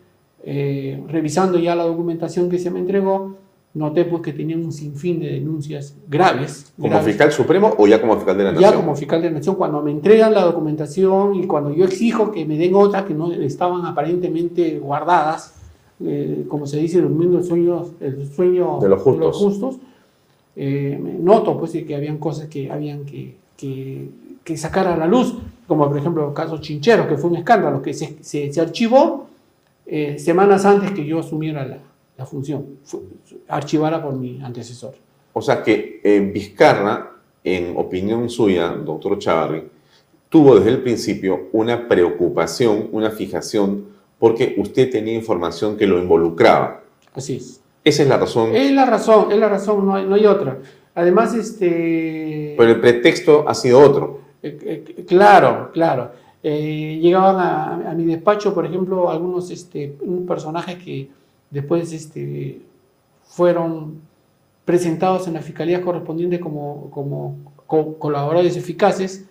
eh, revisando ya la documentación que se me entregó, noté pues que tenían un sinfín de denuncias graves. ¿Como graves. fiscal supremo o ya como fiscal de la Ya nación? como fiscal de la nación, cuando me entregan la documentación y cuando yo exijo que me den otras que no estaban aparentemente guardadas, eh, como se dice, durmiendo el sueño, el sueño De los justos. justos, eh, noto pues de que habían cosas que habían que, que, que sacar a la luz, como por ejemplo el caso Chinchero, que fue un escándalo que se, se, se archivó eh, semanas antes que yo asumiera la, la función, fue- archivara por mi antecesor. O sea que eh, Vizcarra, en opinión suya, doctor Chavarri, tuvo desde el principio una preocupación, una fijación, porque usted tenía información que lo involucraba. Así es. Esa es la razón. Es la razón, es la razón, no hay, no hay otra. Además, este... Pero el pretexto ha sido otro. eh, eh, claro, claro. Eh, llegaban a, a mi despacho, por ejemplo, algunos este, personajes que después este, fueron presentados en la fiscalía correspondiente como, como co- colaboradores eficaces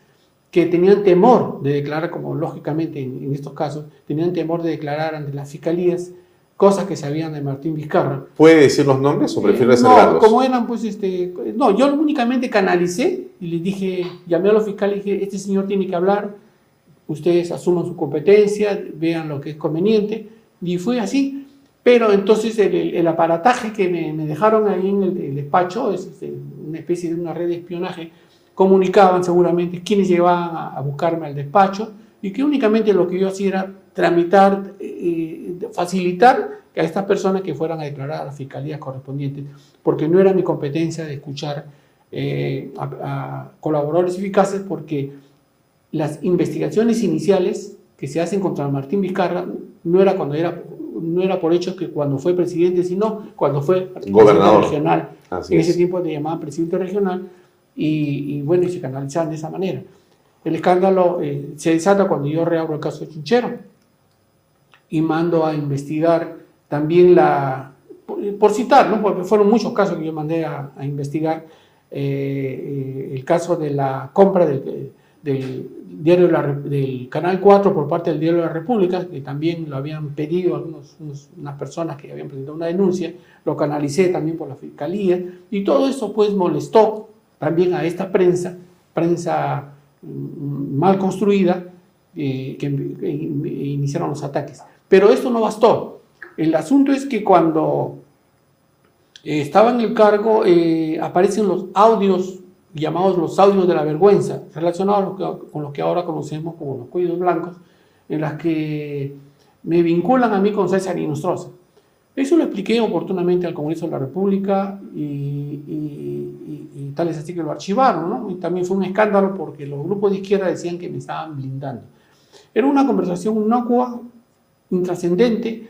que tenían temor de declarar, como lógicamente en, en estos casos, tenían temor de declarar ante las fiscalías cosas que sabían de Martín Vizcarra. ¿Puede decir los nombres o prefiere Eh, No, como eran, pues, este, no, yo únicamente canalicé y les dije, llamé a los fiscales y dije, este señor tiene que hablar, ustedes asuman su competencia, vean lo que es conveniente, y fue así. Pero entonces el, el- el aparataje que me, me dejaron ahí en el, el despacho es este, una especie de una red de espionaje, comunicaban seguramente quiénes llegaban a, a buscarme al despacho y que únicamente lo que yo hacía era tramitar, eh, facilitar que a estas personas que fueran a declarar a las fiscalías correspondientes, porque no era mi competencia de escuchar eh, a, a colaboradores eficaces, porque las investigaciones iniciales que se hacen contra Martín Vizcarra no era cuando era no era por hechos que cuando fue presidente, sino cuando fue Gobernador. regional. Así en es. ese tiempo le llamaban presidente regional y, y bueno, y se canalizaban de esa manera. El escándalo eh, se desata cuando yo reabro el caso de Chinchero y mando a investigar también la, por, citar, ¿no? porque fueron muchos casos que yo mandé a, investigar, eh, eh, el caso de la compra del, diario del Canal 4 por parte del Diario de la República, que también lo habían pedido algunos, unos- unas personas que habían presentado una denuncia, lo canalicé también por la Fiscalía, y todo eso pues molestó también a esta prensa, prensa mm, mal construida, eh, que, que in- iniciaron los ataques. Pero esto no bastó. El asunto es que cuando eh, estaba en el cargo eh, aparecen los audios llamados los audios de la vergüenza, relacionados con lo que ahora conocemos como los cuellos blancos, en las que me vinculan a mí con César Inostroza. Eso lo expliqué oportunamente al Congreso de la República y- y- y tal es así que lo archivaron, ¿no? Y también fue un escándalo porque los grupos de izquierda decían que me estaban blindando. Era una conversación inocua, intrascendente.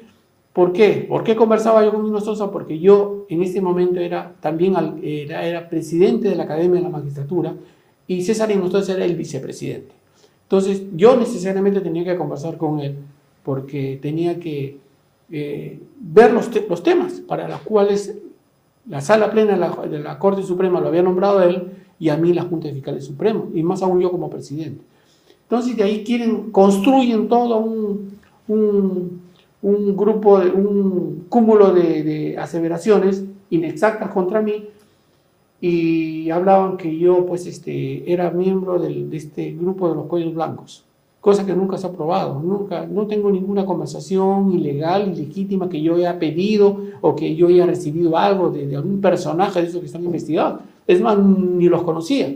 ¿Por qué? ¿Por qué conversaba yo con Inostroza? Porque yo en ese momento era también era, era presidente de la Academia de la Magistratura y César Inostroza era el vicepresidente. Entonces yo necesariamente tenía que conversar con él porque tenía que eh, ver los, te- los temas para los cuales la sala plena de la, de la Corte Suprema lo había nombrado a él y a mí la Junta de Fiscales Suprema, y más aún yo como presidente. Entonces de ahí quieren, construyen todo un, un, un grupo, de, un cúmulo de, aseveraciones inexactas contra mí y hablaban que yo pues este, era miembro de este grupo de los cuellos blancos, cosa que nunca se ha probado. Nunca, no tengo ninguna conversación ilegal, ilegítima que yo haya pedido o que yo haya recibido algo de, de algún personaje de esos que están investigados. Es más, ni los conocía.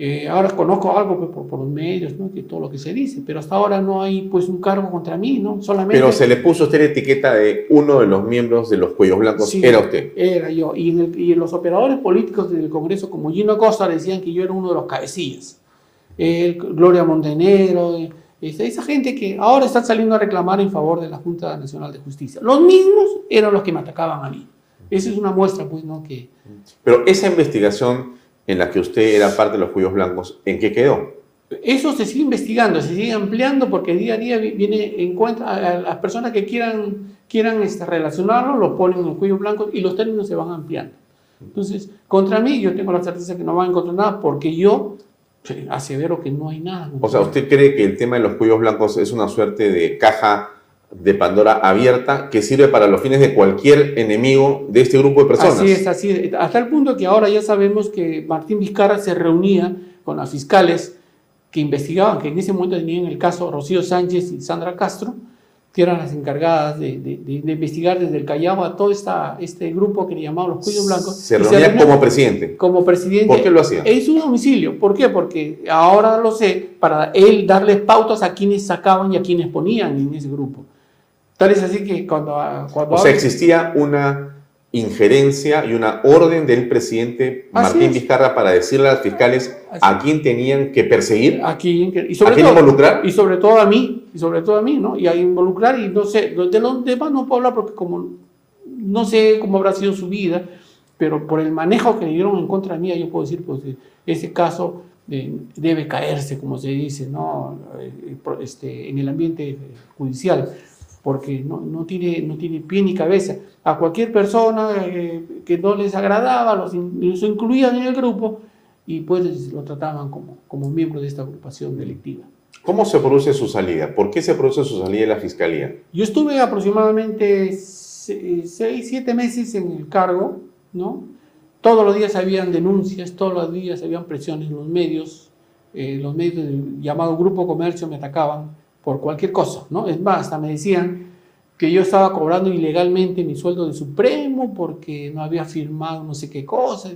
Eh, ahora conozco algo pues, por, por, los medios, ¿no? que todo lo que se dice, pero hasta ahora no hay pues un cargo contra mí, ¿no? Solamente... Pero se le puso usted la etiqueta de uno de los miembros de los cuellos blancos, Sí, era usted. Era yo. Y, en el- y los operadores políticos del Congreso, como Gino Acosta, decían que yo era uno de los cabecillas. Gloria Montenegro, eh, esa, gente que ahora están saliendo a reclamar en favor de la Junta Nacional de Justicia. Los mismos eran los que me atacaban a mí. Esa es una muestra, pues, ¿no? Que Pero esa investigación en la que usted era parte de los cuellos blancos, ¿en qué quedó? Eso se sigue investigando, se sigue ampliando porque día a día vi- viene en cuenta a las personas que quieran, quieran este, relacionarlo, lo ponen en los cuellos blancos y los términos se van ampliando. Entonces, contra mí, yo tengo la certeza que no van a encontrar nada porque yo sí, asevero que no hay nada. O sea, ¿usted cree que el tema de los cuellos blancos es una suerte de caja de Pandora abierta que sirve para los fines de cualquier enemigo de este grupo de personas? Así es, así es. Hasta el punto que ahora ya sabemos que Martín Vizcarra se reunía con las fiscales que investigaban, que en ese momento tenían el caso Rocío Sánchez y Sandra Castro, que eran las encargadas de, de- de- de investigar desde el Callao a todo esta, este grupo que le llamaban los Cuellos Blancos. Se reunía como presidente. como presidente ¿Por qué lo hacía? en su domicilio. ¿Por qué? Porque ahora lo sé, para él darles pautas a quienes sacaban y a quienes ponían en ese grupo. Tal es así que cuando... cuando O sea, existía una injerencia y una orden del presidente Martín. Vizcarra para decirle a los fiscales a quién tenían que perseguir. a quién, y sobre ¿A quién todo, involucrar? Y sobre todo a mí, y sobre todo a mí, ¿no? Y a involucrar, y no sé, de los demás no puedo hablar porque como no sé cómo habrá sido su vida, pero por el manejo que le dieron en contra mía, yo puedo decir, pues, eh, ese caso eh, debe caerse, como se dice, ¿no? Eh, por- Este, en el ambiente eh, judicial, porque no, no, tiene, no tiene pie ni cabeza. A cualquier persona eh, que no les agradaba, los, in- los incluían en el grupo y pues lo trataban como, como miembro de esta agrupación delictiva. ¿Cómo se produce su salida? ¿Por qué se produce su salida de la fiscalía? Yo estuve aproximadamente se- seis, siete meses en el cargo, ¿no? Todos los días habían denuncias, todos los días habían presiones en los medios, eh, los medios del llamado Grupo Comercio me atacaban por cualquier cosa, ¿no? Es más, hasta me decían que yo estaba cobrando ilegalmente mi sueldo de Supremo porque no había firmado no sé qué cosa,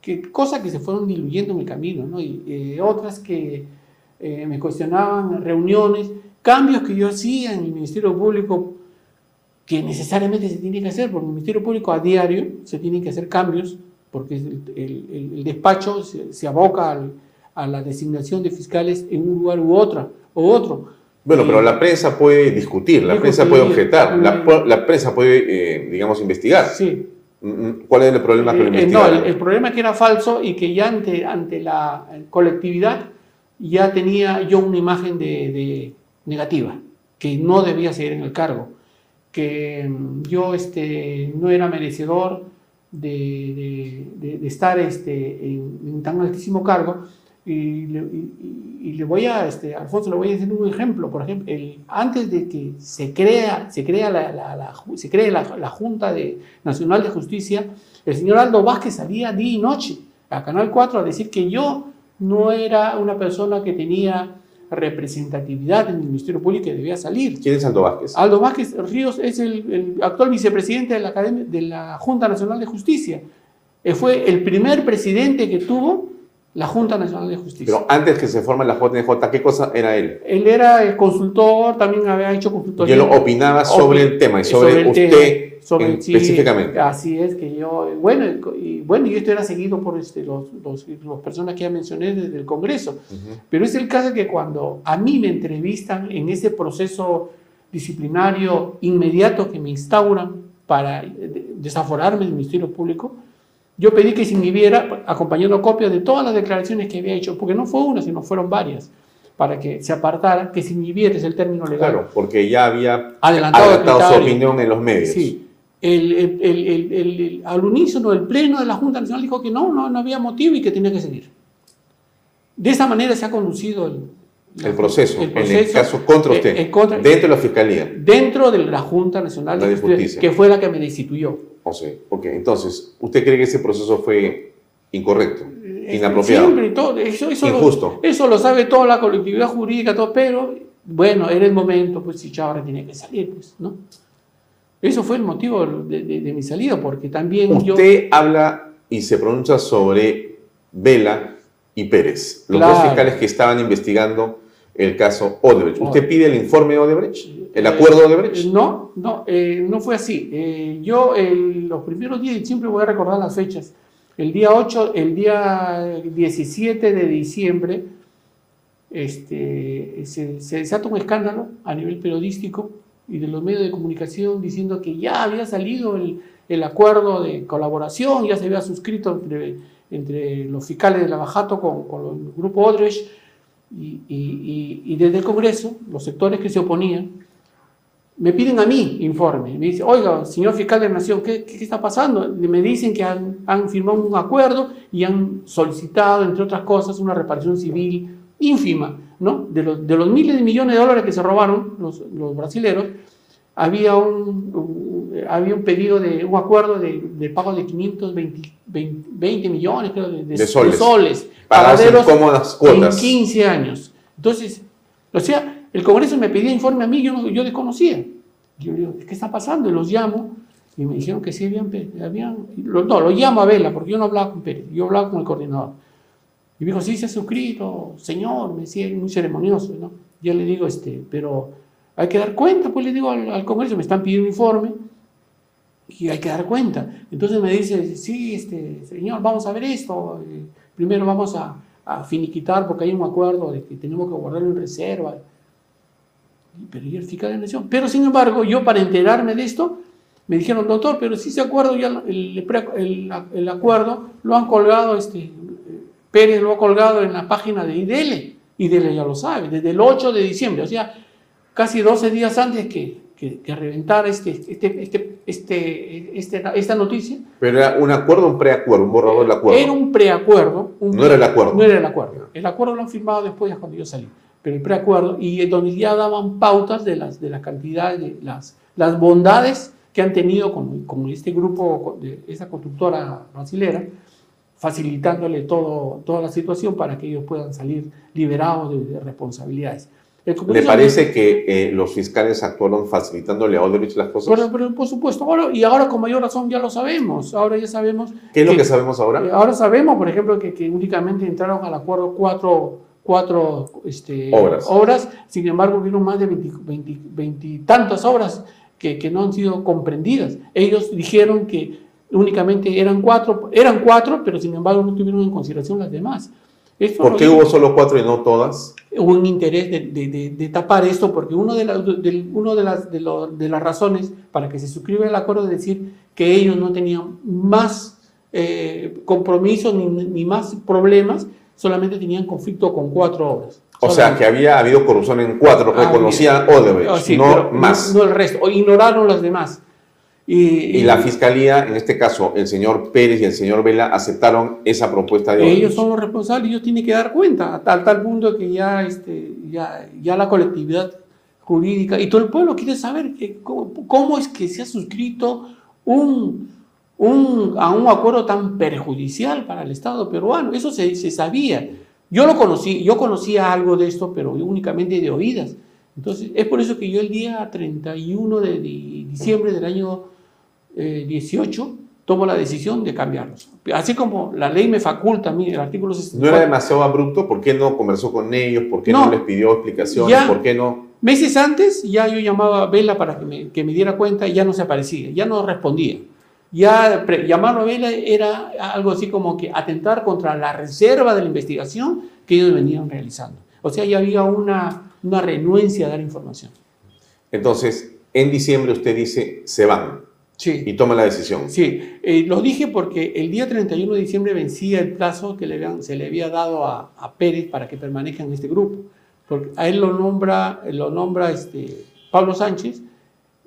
que, cosas que se fueron diluyendo en el camino, ¿no? Y eh, otras que eh, me cuestionaban reuniones, cambios que yo hacía en el Ministerio Público que necesariamente se tiene que hacer, porque el Ministerio Público a diario se tienen que hacer cambios, porque el, el- el- despacho se, se aboca al- a la designación de fiscales en un lugar u otra, o otro. Bueno, pero la prensa puede discutir, la Discutir, prensa puede objetar, la, la prensa puede, eh, digamos, investigar. Sí. Mm, ¿Cuál es el problema que lo Eh, eh, no, investigaron? el, el problema es que era falso y que ya ante, ante la colectividad ya tenía yo una imagen de, de negativa, que no debía seguir en el cargo, que mm, yo este, no era merecedor de, de- de- de estar este, en, en tan altísimo cargo. Y le, y- y- le voy a, este, Alfonso, le voy a decir un ejemplo. Por ejemplo, el, antes de que se crea, se crea, la, la- la se cree la, la Junta de, Nacional de Justicia, el señor Aldo Vázquez salía día y noche a Canal 4 a decir que yo no era una persona que tenía representatividad en el Ministerio Público que debía salir. ¿Quién es Aldo Vázquez? Aldo Vázquez Ríos es el, el actual vicepresidente de la, Academia, de la Junta Nacional de Justicia. Eh, fue el primer presidente que tuvo la Junta Nacional de Justicia. Pero antes que se forme la JNJ, ¿qué cosa era él? Él era el consultor, también había hecho Y consultoría. él opinaba sobre el tema y sobre, usted tema, sobre- en- sí, específicamente. así es que yo, bueno, y, bueno, y esto era seguido por este, los, los, las personas que ya mencioné desde el Congreso. Pero es el caso que cuando a mí me entrevistan en ese proceso disciplinario inmediato que me instauran para eh, desaforarme del Ministerio Público, yo pedí que se inhibiera, acompañando copias de todas las declaraciones que había hecho, porque no fue una, sino fueron varias, para que se apartara, que se inhibiera, es el término legal. Claro, porque ya había Adelantado adelantado su opinión en los medios. Sí. El- el- el- al unísono, el pleno de la Junta Nacional dijo que no, no, no había motivo y que tenía que seguir. De esa manera se ha conducido el, El proceso, el en el caso contra eh, usted, en contra- dentro de la fiscalía. dentro de la Junta Nacional de La de Justicia, que fue la que me destituyó. O sea, ok, entonces, ¿usted cree que ese proceso fue incorrecto? Inapropiado. Siempre, todo, eso, eso, Injusto. Lo, eso lo sabe toda la colectividad jurídica, todo, pero bueno, era el momento, pues si Chávarri tenía que salir, pues, ¿no? Eso fue el motivo de, de- de mi salida, porque también yo... Usted habla y se pronuncia sobre Vela y Pérez, los dos fiscales que estaban investigando el caso Odebrecht. ¿Usted pide el informe de Odebrecht? ¿El acuerdo de Eh, Odebrecht? No, no, eh, no fue así. Eh, yo el- los primeros días, siempre voy a recordar las fechas, el día 8, el día 17 de diciembre, este, se, se desata un escándalo a nivel periodístico y de los medios de comunicación diciendo que ya había salido el, el acuerdo de colaboración, ya se había suscrito entre, entre los fiscales de la Bajato con, con el grupo Odebrecht y, y- y- desde el Congreso, los sectores que se oponían, me piden a mí informe. Me dice, oiga, señor fiscal de la Nación, ¿qué, qué está pasando? Y me dicen que han, han firmado un acuerdo y han solicitado, entre otras cosas, una reparación civil ínfima, ¿no? De los, de los miles de millones de dólares que se robaron los, los brasileros, había un, un- había un pedido de un acuerdo de, de pago de 520 20, 20 millones, creo, de, De soles. soles en pagaderos cómodas cuotas. en 15 años. Entonces, o sea, el Congreso me pedía informe a mí, yo, yo desconocía. Yo digo, ¿qué está pasando? Y los llamo y me dijeron que sí habían... habían lo- no, lo llamo a Vela, porque yo no hablaba con Pérez, yo hablaba con el coordinador. Y me dijo, sí, se ha suscrito, señor, me decía, muy ceremonioso, ¿no? Yo le digo, este, pero hay que dar cuenta, pues le digo al, al Congreso, me están pidiendo informe y hay que dar cuenta. Entonces me dice, sí, este, señor, vamos a ver esto, eh, primero vamos a, a finiquitar porque hay un acuerdo de que tenemos que guardarlo en reserva. Pero y el fiscal de la nación. Pero sin embargo, yo para enterarme de esto, me dijeron, doctor, pero si ese acuerdo ya, el, el- el acuerdo lo han colgado, este, Pérez lo ha colgado en la página de IDL. IDL ya lo sabe, desde el 8 de diciembre, o sea, casi 12 días antes que, que, que reventara este, este, este, este, este- esta noticia, Pero era un acuerdo, un preacuerdo, un borrador del acuerdo. era un preacuerdo. un No era el acuerdo. No era el acuerdo. El acuerdo lo han firmado después, ya cuando yo salí. Pero el preacuerdo, y donde ya daban pautas de las, de las cantidades, de las, las bondades que han tenido con, con este grupo, de esa constructora brasilera, facilitándole todo, toda la situación para que ellos puedan salir liberados de, de responsabilidades. ¿Le parece que eh, los fiscales actuaron facilitándole a Odebrecht las cosas? Pero, pero, por supuesto, ahora, y ahora con mayor razón ya lo sabemos. Ahora ya sabemos. ¿Qué es lo que sabemos ahora? Eh, ahora sabemos, por ejemplo, que, que únicamente entraron al acuerdo cuatro, cuatro este, Obras. sin embargo, hubieron más de 20, 20 20 tantas obras que, que no han sido comprendidas. Ellos dijeron que únicamente eran cuatro, eran cuatro, pero sin embargo no tuvieron en consideración las demás. Esto ¿Por qué hubo solo cuatro y no todas? hubo un interés de, de- de- de tapar esto, porque uno de, las- del- uno de, las, de, lo- de las razones para que se suscriba el acuerdo es decir que ellos no tenían más eh, compromisos ni, ni más problemas, solamente tenían conflicto con cuatro obras. O sea, que había habido corrupción en cuatro, Ah, reconocía bien. Odebrecht, Ah, sí, no más. No, el resto, o ignoraron las demás. Y, Y la fiscalía, en este caso, el señor Pérez y el señor Vela, aceptaron esa propuesta de Ellos Odebrecht. son los responsables, ellos tienen que dar cuenta, a tal, tal punto que ya, este, ya, ya la colectividad jurídica y todo el pueblo quiere saber que, cómo, cómo es que se ha suscrito un, un, a un acuerdo tan perjudicial para el Estado peruano. Eso se, se sabía. Yo lo conocí, yo conocía algo de esto, pero únicamente de oídas. Entonces, es por eso que yo el día 31 de, di- diciembre del año eh, 18 tomo la decisión de cambiarlos. Así como la ley me faculta a mí, el artículo ¿No 64. era demasiado abrupto? ¿Por qué no conversó con ellos? ¿Por qué no, No. les pidió explicaciones? Ya. ¿Por qué no? Meses antes ya yo llamaba a Vela para que me, que me diera cuenta y ya no se aparecía, ya no respondía. Ya pre- llamarlo a Vela era algo así como que atentar contra la reserva de la investigación que ellos venían realizando. O sea, ya había una, una renuencia a dar información. Entonces, en diciembre usted dice, se van. Sí. Y toma la decisión. Sí, eh, lo dije porque el día 31 de diciembre vencía el plazo que le habían- se le había dado a, a Pérez para que permanezca en este grupo. Porque a él lo nombra, lo nombra este, Pablo Sánchez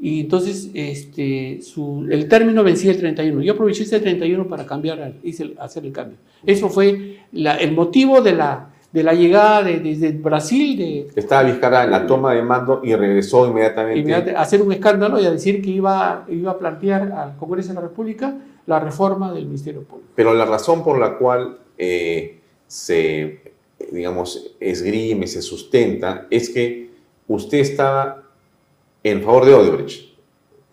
y entonces este, su, el término vencía el 31. Yo aproveché ese 31 para cambiar, hice hacer el cambio. Eso fue la- el motivo de la, de la llegada de- desde Brasil de, Estaba Vizcarra en la toma de mando y regresó inmediatamente. inmediatamente a hacer un escándalo y a decir que iba, iba a plantear al Congreso de la República la reforma del Ministerio Público. Pero la razón por la cual eh, se, digamos, esgrime, se sustenta, es que usted estaba en favor de Odebrecht.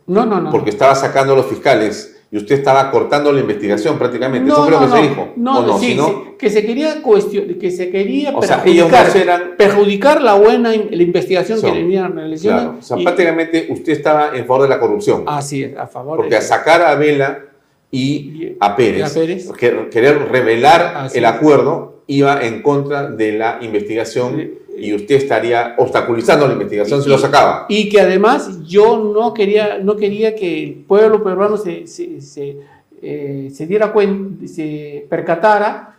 No, no, no. Porque estaba sacando a los fiscales y usted estaba cortando la investigación prácticamente. Eso fue lo que se dijo. No, ¿o no? sí, Si no, sí, que se quería cuestion- que se quería O sea, perjudicar, eran- perjudicar la buena la investigación Son, que venían realizando. claro, o sea, y- prácticamente usted estaba en favor de la corrupción. así es, a favor Porque de a sacar a Vela y a Pérez, y a Pérez. que- querer revelar Así el es. acuerdo, iba en contra de la investigación y usted estaría obstaculizando la investigación si lo sacaba. Y que además yo no quería, no quería que el pueblo peruano se, se, se, eh, se diera cuenta, se percatara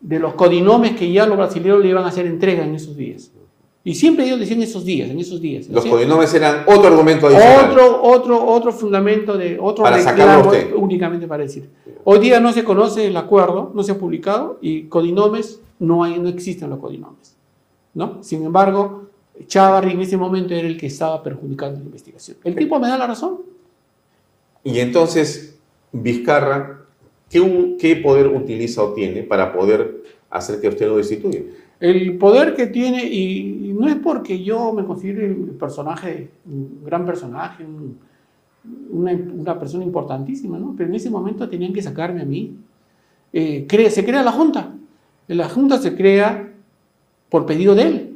de los codinomes que ya los brasileños le iban a hacer entrega en esos días. Y siempre ellos decían esos días, en esos días. Los codinomes eran otro argumento adicional. Otro, otro, otro fundamento de otro Para reclamo usted. únicamente para decir. Hoy día no se conoce el acuerdo, no se ha publicado y codinomes no hay, no existen los codinomes, ¿no? Sin embargo, Chávarri en ese momento era el que estaba perjudicando la investigación. El tipo me da la razón. Y entonces, Vizcarra, ¿qué, poder utiliza o tiene para poder hacer que usted lo destituya? El poder que tiene, y, no es porque yo me considere el personaje, un gran personaje, un- una, una persona importantísima, ¿no? Pero en ese momento tenían que sacarme a mí. Eh, crea- se crea la Junta. La Junta se crea por pedido de él.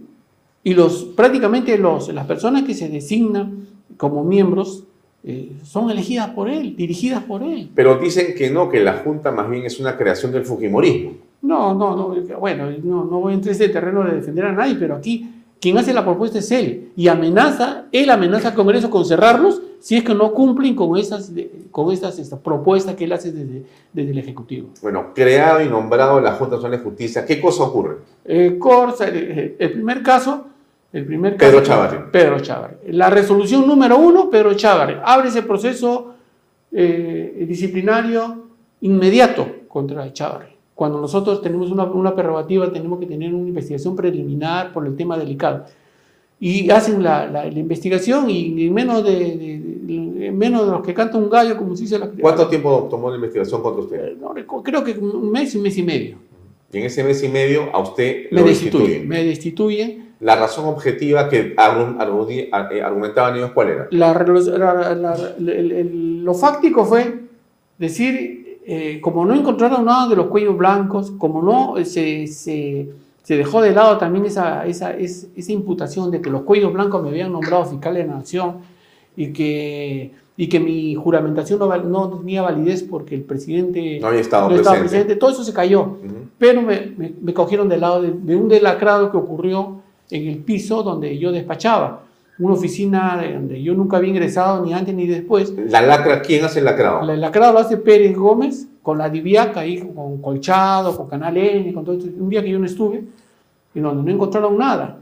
Y los, prácticamente los, las personas que se designan como miembros eh, son elegidas por él, dirigidas por él. Pero dicen que no, que la Junta más bien es una creación del Fujimorismo. No, no, no, bueno, no, no voy a entrar en ese terreno de defender a nadie, pero aquí quien hace la propuesta es él y amenaza, él amenaza al Congreso con cerrarlos si es que no cumplen con esas, con estas, estas propuestas que él hace desde, desde el Ejecutivo. Bueno, creado y nombrado la Junta Nacional de Justicia, ¿qué cosa ocurre? Eh, Corsa, eh, el primer caso, el primer caso. Pedro Chávarri. Pedro Chávarri. La resolución número uno, Pedro Chávarri. Abre ese proceso eh, disciplinario inmediato contra Chávarri. Cuando nosotros tenemos una, una prerrogativa, tenemos que tener una investigación preliminar por el tema delicado. Y hacen la, la- la investigación y en menos de, de- de- en menos de los que canta un gallo, como se dice la ¿Cuánto tiempo tomó la investigación contra usted? No recu- creo que un mes, un mes y medio. Y en ese mes y medio a usted Me lo destituyen. destituyen. Me destituyen. La razón objetiva que eh, argumentaban ellos, ¿cuál era? La la- la- lo fáctico fue decir, eh, como no encontraron nada de los cuellos blancos, como no eh, se, se- se dejó de lado también esa, esa, es- esa imputación de que los cuellos blancos me habían nombrado fiscal de la nación y que, y que mi juramentación no, no tenía validez porque el presidente No había estado no estaba presente. presente, todo eso se cayó. Ujú. Pero me, me- me cogieron del lado de, de un delacrado que ocurrió en el piso donde yo despachaba. Una oficina de- donde yo nunca había ingresado ni antes ni después. La lacra, ¿quién hace el lacrado? El lacrado lo hace Pérez Gómez con la Diviaca ahí, con Colchado, con Canal N, con todo esto. Un día que yo no estuve y donde no encontraron nada.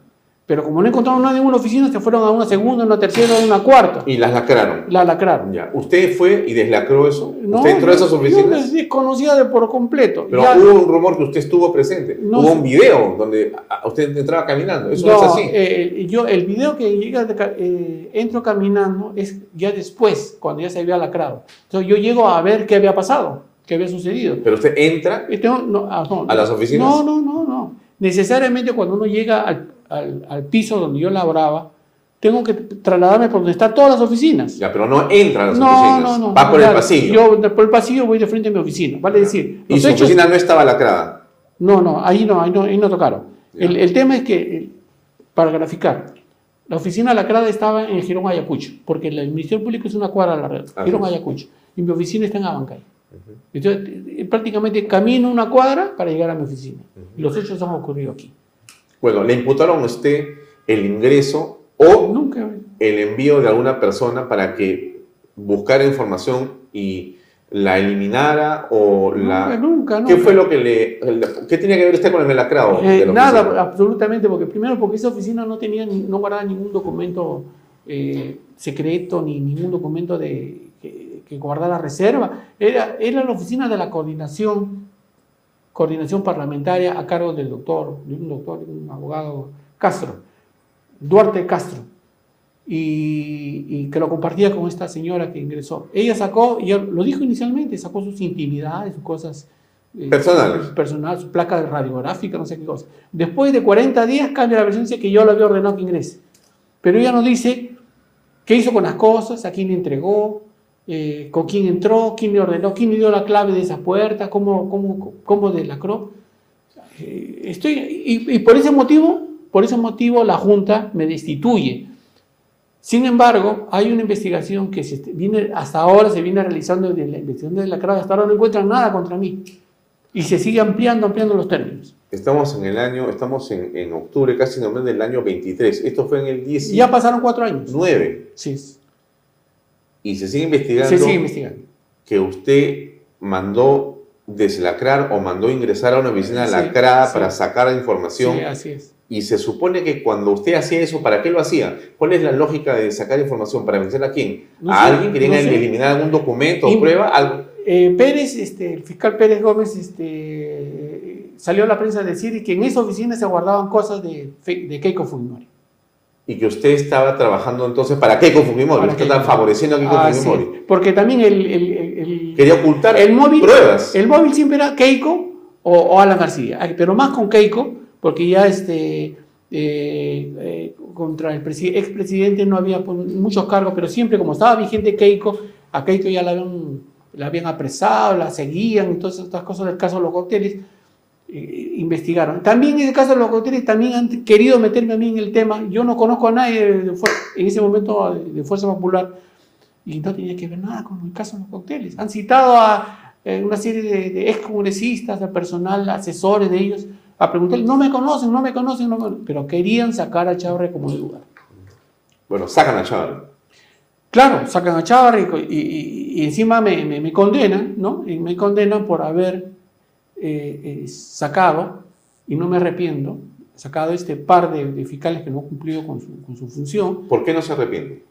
Pero como no encontraron nada en una oficina, se fueron a una segunda, una tercera, una cuarta. Y las lacraron. La lacraron. Ya. ¿Usted fue y deslacró eso? No, ¿Usted entró a esas yo oficinas? desconocía de por completo. Pero Ya- hubo un rumor que usted estuvo presente. No hubo un video donde usted entraba caminando. Eso no, es así. eh, yo, el video que llega, de eh, entro caminando es ya después, cuando ya se había lacrado. Entonces yo llego a ver qué había pasado, qué había sucedido. Pero usted entra tengo- no, ah, no, a las oficinas. No, no, no, no. Necesariamente cuando uno llega al, al- al piso donde yo laboraba, tengo que trasladarme por donde están todas las oficinas. Ya, pero no entra a las No, oficinas. no, no. Va por el Claro, pasillo. Yo de- por el pasillo voy de frente a mi oficina. Vale decir, y su hechos- oficina no estaba lacrada. no, no, ahí no, ahí no, ahí no tocaron. El, el tema es que, eh, para graficar, la oficina lacrada estaba en Girón Ayacucho, porque el Ministerio Público es una cuadra a la red, Así Girón. Ayacucho, y mi oficina está en Abancay. Entonces, eh, prácticamente camino una cuadra para llegar a mi oficina. Los hechos han ocurrido aquí. Bueno, le imputaron a usted el ingreso o Nunca. el envío de alguna persona para que buscara información y la eliminara o la... Nunca, nunca, ¿Qué fue lo que le... ¿Qué tenía que ver usted con el melacrado? Eh, nada, oficina? absolutamente, porque primero porque esa oficina no tenía, ni- no guardaba ningún documento eh, secreto, ni ningún documento de, que, que guardara reserva. Era, era la oficina de la coordinación, coordinación parlamentaria a cargo del doctor, de un doctor, de un abogado Castro, Duarte Castro. Y, y que lo compartía con esta señora que ingresó. Ella sacó, y lo dijo inicialmente, sacó sus intimidades, sus cosas eh, Personales. Personal, su placa radiográfica, no sé qué cosa. Después de 40 días cambia la versión, dice que yo le había ordenado que ingrese. Pero ella nos dice qué hizo con las cosas, a quién le entregó, eh, con quién entró, quién le ordenó, quién le dio la clave de esa puerta, cómo, cómo, cómo delacró. Eh, estoy, y, y por ese motivo, por ese motivo la Junta me destituye. Sin embargo, hay una investigación que se viene, hasta ahora se viene realizando de la investigación de la CRAD, hasta ahora no encuentran nada contra mí. Y se sigue ampliando, ampliando los términos. Estamos en el año, estamos en, en octubre, casi en noviembre del año 23. Esto fue en el 19. Ya pasaron cuatro años. Sí. Sí, Y se sigue investigando se sigue investigando. que usted mandó deslacrar o mandó ingresar a una oficina Sí, lacrada sí. para sacar la información. Sí, así es. Y se supone que cuando usted hacía eso, ¿para qué lo hacía? ¿Cuál es la lógica de sacar información? ¿Para vencer a quién? No ¿A sé, alguien? ¿Querían no eliminar algún documento o prueba? Algo. Eh, Pérez, este, el fiscal Pérez Gómez, este, salió a la prensa a decir que en esa oficina se guardaban cosas de, de Keiko Fujimori. Y que usted estaba trabajando entonces para Keiko Fujimori. Para Usted Keiko. estaba favoreciendo a Keiko Así Fujimori. es, Porque también el, el- el- Quería ocultar el móvil, pruebas. el móvil siempre era Keiko o, o Alan García, pero más con Keiko, porque ya este, eh, eh, contra el presi- expresidente no había muchos cargos, pero siempre como estaba vigente Keiko, a Keiko ya la habían, la habían apresado, la seguían, todas estas cosas del caso de los cócteles. Eh, investigaron. También en el caso de los cócteles, también han querido meterme a mí en el tema. Yo no conozco a nadie de- de en ese momento de, de Fuerza Popular y no tenía que ver nada con el caso de los cócteles. Han citado a eh, una serie de, de excongresistas, de personal, asesores de ellos, a preguntarle, no me conocen, no me conocen, no me conocen", pero querían sacar a Chavarri como de lugar. Bueno, sacan a Chávez. Claro, sacan a Chavarri y, y- y encima me, me- me condenan, ¿no? Y me condenan por haber eh, eh, sacado, y no me arrepiento, sacado este par de, de fiscales que no han cumplido con su, con su función, ¿Por qué no se arrepiente?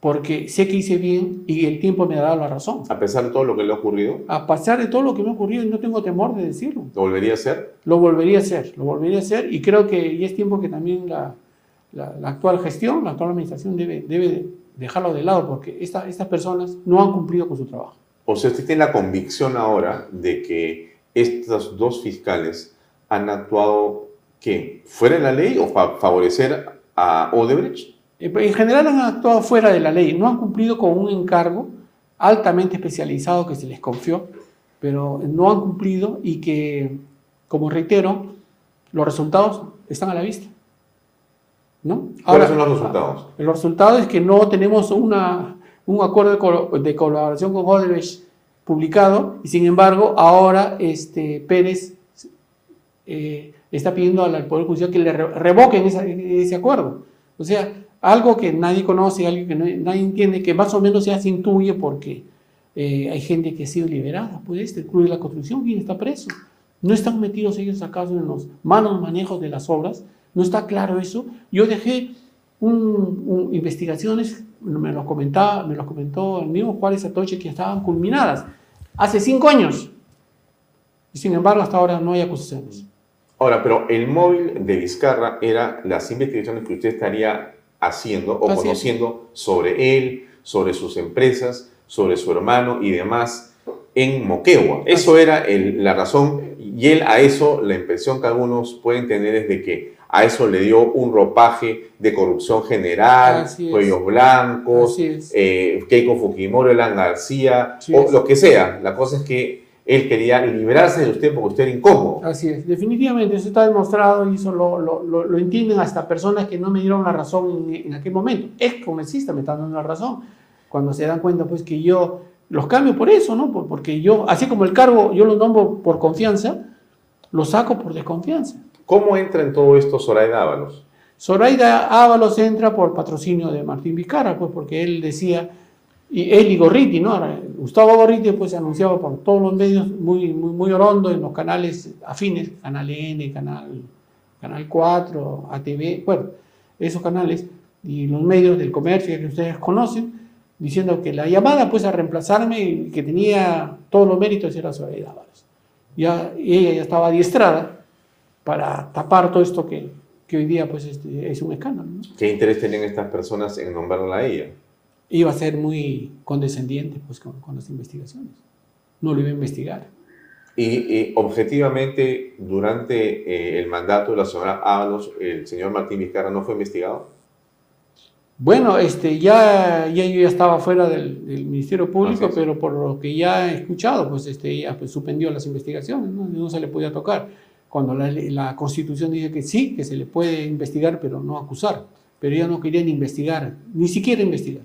porque sé que hice bien y el tiempo me ha dado la razón. A pesar de todo lo que le ha ocurrido, A pesar de todo lo que me ha ocurrido, y no tengo temor de decirlo. ¿lo volvería a hacer? Lo volvería a hacer, lo volvería a hacer y creo que ya es tiempo que también la, la- la actual gestión, la actual administración debe, debe de dejarlo de lado porque esta- estas personas no han cumplido con su trabajo. O sea, usted tiene la convicción ahora de que estos dos fiscales han actuado, ¿qué? ¿Fuera de la ley o para favorecer a Odebrecht? Eh, En general han actuado fuera de la ley, no han cumplido con un encargo altamente especializado que se les confió, pero no han cumplido y que, como reitero, los resultados están a la vista. ¿no? ¿Cuáles son los resultados? El resultado es que no tenemos una, un acuerdo de colaboración con Odebrecht publicado y sin embargo ahora este, Pérez eh, está pidiendo al Poder Judicial que le re- revoquen ese acuerdo. O sea, algo que nadie conoce, algo que nadie entiende, que más o menos ya se intuye porque eh, hay gente que ha sido liberada, pues este el Club de la Construcción, ¿quién está preso? No están metidos ellos acaso en los malos manejos de las obras, no está claro eso. Yo dejé un- un- investigaciones, me lo, comentaba, me lo comentó el mismo Juárez Atoche, que estaban culminadas hace cinco años. Y sin embargo, hasta ahora no hay acusaciones. Ahora, pero el móvil de Vizcarra era las investigaciones que usted estaría haciendo o Así es. conociendo sobre él, sobre sus empresas, sobre su hermano y demás en Moquegua. Eso era el- la razón y él a eso, la impresión que algunos pueden tener es de que a eso le dio un ropaje de corrupción general, cuellos blancos, eh, Keiko Fujimori, Elan García, Así o es. lo que sea. La cosa es que él quería librarse de usted porque usted era incómodo. Así es, definitivamente, eso está demostrado y eso lo, lo- lo- lo entienden hasta personas que no me dieron la razón en, en aquel momento. Es congresista me están dando la razón. Cuando se dan cuenta, pues que yo los cambio por eso, ¿no? Por- porque yo, así como el cargo yo lo nombro por confianza, lo saco por desconfianza. ¿Cómo entra en todo esto Zoraida Ábalos? Zoraida Ábalos entra por patrocinio de Martín Vizcarra, pues porque él decía, y él y Gorriti, ¿no? Gustavo Gorriti pues se anunciaba por todos los medios muy, muy, muy orondo en los canales afines, Canal N, Canal, Canal 4, ATV, bueno, esos canales y los medios del comercio que ustedes conocen, diciendo que la llamada pues a reemplazarme y que tenía todos los méritos era Zoraida Ábalos. Ya, ella ya estaba adiestrada para tapar todo esto que, que hoy día pues este, es un escándalo. ¿no? ¿Qué interés tenían estas personas en nombrarla a ella? Iba a ser muy condescendiente pues con, con las investigaciones. No lo iba a investigar. Y, y objetivamente, durante eh, el mandato de la señora Ábalos, el señor Martín Vizcarra no fue investigado. Bueno, este, ya, ya yo ya estaba fuera del, del Ministerio Público, pero por lo que ya he escuchado, pues este, ya pues, suspendió las investigaciones, ¿no? no se le podía tocar. Cuando la, la Constitución dice que sí, que se le puede investigar, pero no acusar. Pero ya no querían investigar, ni siquiera investigar.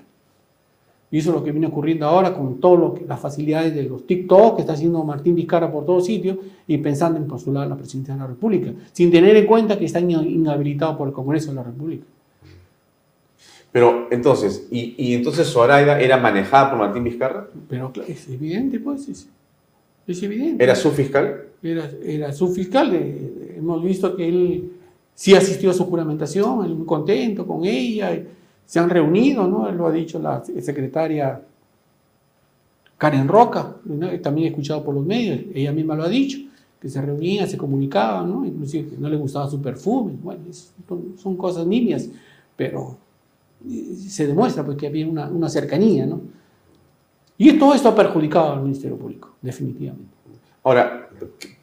Y eso es lo que viene ocurriendo ahora con todas las facilidades de los TikTok que está haciendo Martín Vizcarra por todos sitios y pensando en postular a la presidencia de la República, sin tener en cuenta que está inhabilitado por el Congreso de la República. Pero entonces, ¿y, y entonces Zoraida era manejada por Martín Vizcarra? Pero claro, es evidente, pues, es, es evidente. ¿Era su fiscal? Era, era su fiscal, eh, hemos visto que él sí asistió a su juramentación, él muy contento con ella, se han reunido, ¿no? Él lo ha dicho la secretaria Karen Roca, ¿no? también he escuchado por los medios, ella misma lo ha dicho, que se reunían, se comunicaban, ¿no? Inclusive que no le gustaba su perfume, bueno, es, son cosas nimias, pero se demuestra pues, que había una, una, cercanía, ¿no? Y todo esto ha perjudicado al Ministerio Público, definitivamente. Ahora,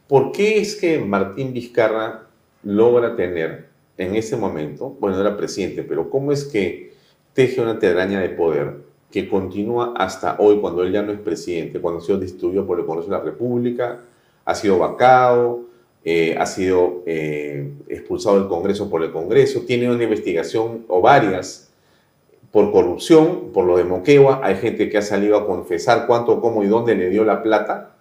¿por qué es que Martín Vizcarra logra tener en ese momento, bueno, era presidente, pero cómo es que teje una telaraña de poder que continúa hasta hoy, cuando él ya no es presidente, cuando ha sido destituido por el Congreso de la República, ha sido vacado, eh, ha sido eh, expulsado del Congreso por el Congreso, tiene una investigación o varias por corrupción, por lo de Moquegua, hay gente que ha salido a confesar cuánto, cómo y dónde le dio la plata,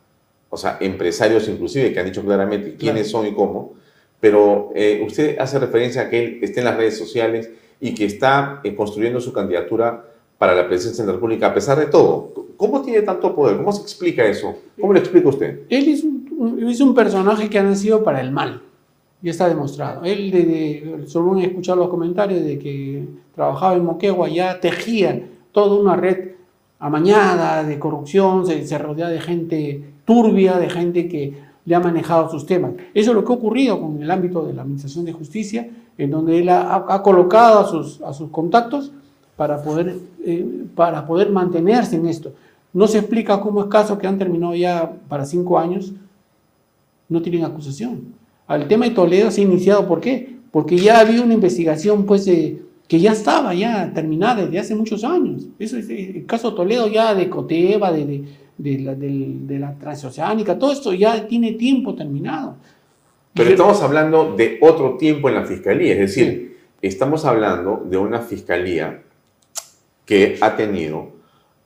o sea, empresarios inclusive que han dicho claramente quiénes son y cómo, pero eh, usted hace referencia a que él esté en las redes sociales y que está eh, construyendo su candidatura para la presidencia de la República a pesar de todo. ¿Cómo tiene tanto poder? ¿Cómo se explica eso? ¿Cómo lo explica usted? Él es un, es un personaje que ha nacido para el mal y está demostrado. Él, de, solo he escuchado los comentarios de que trabajaba en Moquegua, ya tejía toda una red amañada de corrupción, se, se rodea de gente turbia, de gente que le ha manejado sus temas. Eso es lo que ha ocurrido con el ámbito de la Administración de Justicia, en donde él ha, ha colocado a sus, a sus contactos para poder, eh, para poder mantenerse en esto. No se explica cómo es caso que han terminado ya para cinco años, no tienen acusación. Al tema de Toledo se ha iniciado, ¿por qué? Porque ya había una investigación pues, que ya estaba ya terminada desde hace muchos años. Eso es el caso Toledo ya de Coteva, de, de, de, la, de, de la transoceánica, todo esto ya tiene tiempo terminado. Pero estamos hablando de otro tiempo en la fiscalía, es decir, sí. estamos hablando de una fiscalía que ha tenido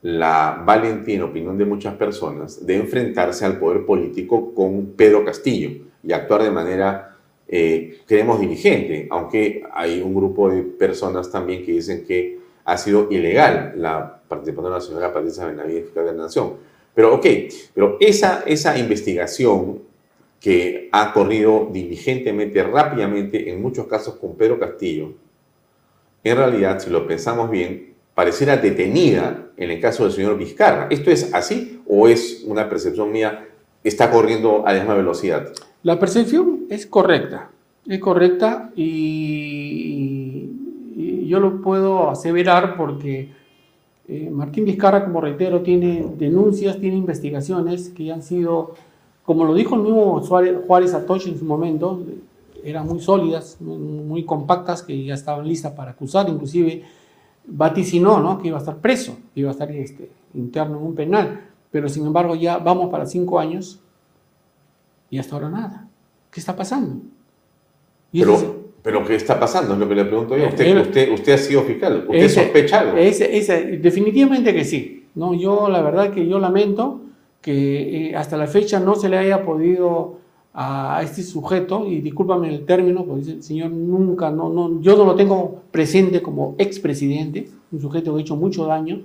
la valentía, en opinión de muchas personas, de enfrentarse al poder político con Pedro Castillo y actuar de manera, eh, creemos, diligente, aunque hay un grupo de personas también que dicen que ha sido ilegal la participación de la señora Patricia Benavides, fiscal de la Nación. Pero, ok, pero esa, esa investigación que ha corrido diligentemente, rápidamente, en muchos casos con Pedro Castillo, en realidad, si lo pensamos bien, pareciera detenida en el caso del señor Vizcarra. ¿Esto es así o es una percepción mía? ¿Está corriendo a la misma velocidad? La percepción es correcta, es correcta y, yo lo puedo aseverar porque eh, Martín Vizcarra, como reitero, tiene denuncias, tiene investigaciones que han sido, como lo dijo el mismo Juárez, Atoche en su momento, eran muy sólidas, muy, muy compactas, que ya estaban listas para acusar, inclusive vaticinó ¿no? que iba a estar preso, que iba a estar este, interno en un penal, pero sin embargo ya vamos para cinco años y hasta ahora nada. ¿Qué está pasando? Y pero, pero ¿qué está pasando? Es lo que le pregunto yo. Usted, usted, usted ha sido fiscal, ¿usted ese, sospecha algo? Ese, definitivamente que sí. No, yo la verdad que yo lamento que eh, hasta la fecha no se le haya podido a este sujeto, y discúlpame el término, porque el señor nunca, no, no, yo no lo tengo presente como expresidente, un sujeto que ha hecho mucho daño,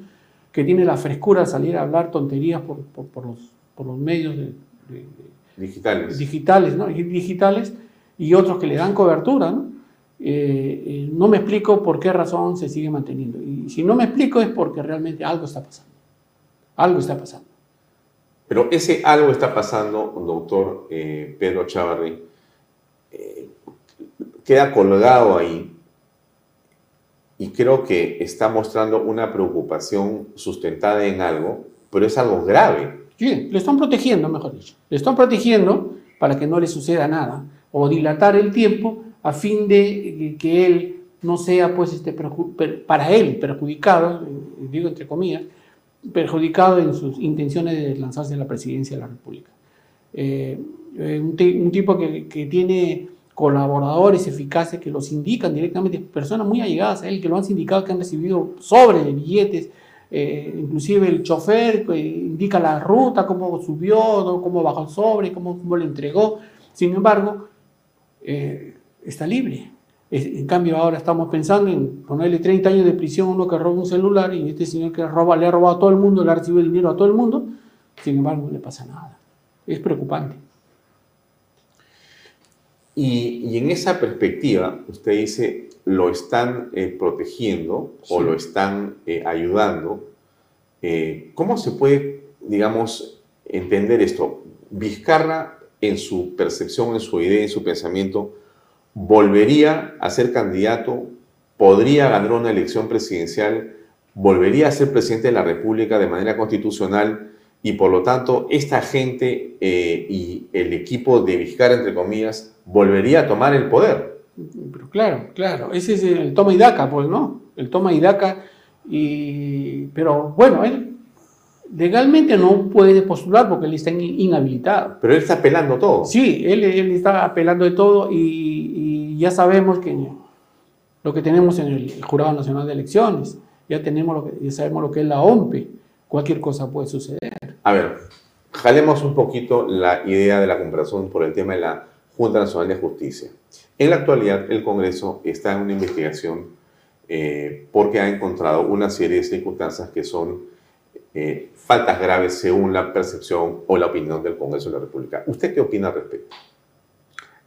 que tiene la frescura de salir a hablar tonterías por, por, por los, por los medios de, de, digitales. digitales, ¿no? digitales y otros que le dan cobertura. ¿no? Eh, eh, no me explico por qué razón se sigue manteniendo. Y si no me explico es porque realmente algo está pasando. Algo está pasando. Pero ese algo está pasando, doctor eh, Pedro Chavarri, queda colgado ahí y creo que está mostrando una preocupación sustentada en algo, pero es algo grave. Le están protegiendo, mejor dicho. Le están protegiendo para que no le suceda nada o dilatar el tiempo a fin de que él no sea, pues, este, para él perjudicado, eh, digo entre comillas, perjudicado en sus intenciones de lanzarse a la presidencia de la República. Eh, eh, un, tipo que, que, tiene colaboradores eficaces que los indican directamente, personas muy allegadas a él, que lo han sindicado, que han recibido sobres de billetes, inclusive el chofer indica la ruta, cómo subió, cómo bajó el sobre, cómo, cómo le entregó. Sin embargo, está libre. En cambio, ahora estamos pensando en ponerle 30 años de prisión a uno que roba un celular y este señor que roba, le ha robado a todo el mundo, le ha recibido dinero a todo el mundo, sin embargo, no le pasa nada. Es preocupante. Y, en esa perspectiva, usted dice, lo están eh, protegiendo o lo están eh, ayudando. Eh, ¿Cómo se puede, digamos, entender esto? Vizcarra, en su percepción, en su idea, en su pensamiento, volvería a ser candidato, podría ganar una elección presidencial, volvería a ser presidente de la República de manera constitucional y por lo tanto esta gente y el equipo de Vizcarra, entre comillas, volvería a tomar el poder. Pero claro, claro, ese es el toma y daca, pues, ¿no? El toma y daca, y... pero bueno, él legalmente no puede postular porque él está inhabilitado. Pero él está apelando todo. Sí, él, él está apelando de todo y, ya sabemos que lo que tenemos en el Jurado Nacional de Elecciones, ya, tenemos lo que, ya sabemos lo que es la OMPE, cualquier cosa puede suceder. A ver, jalemos un poquito la idea de la comparación por el tema de la Junta Nacional de Justicia. En la actualidad, el Congreso está en una investigación eh, porque ha encontrado una serie de circunstancias que son eh, faltas graves según la percepción o la opinión del Congreso de la República. ¿Usted qué opina al respecto?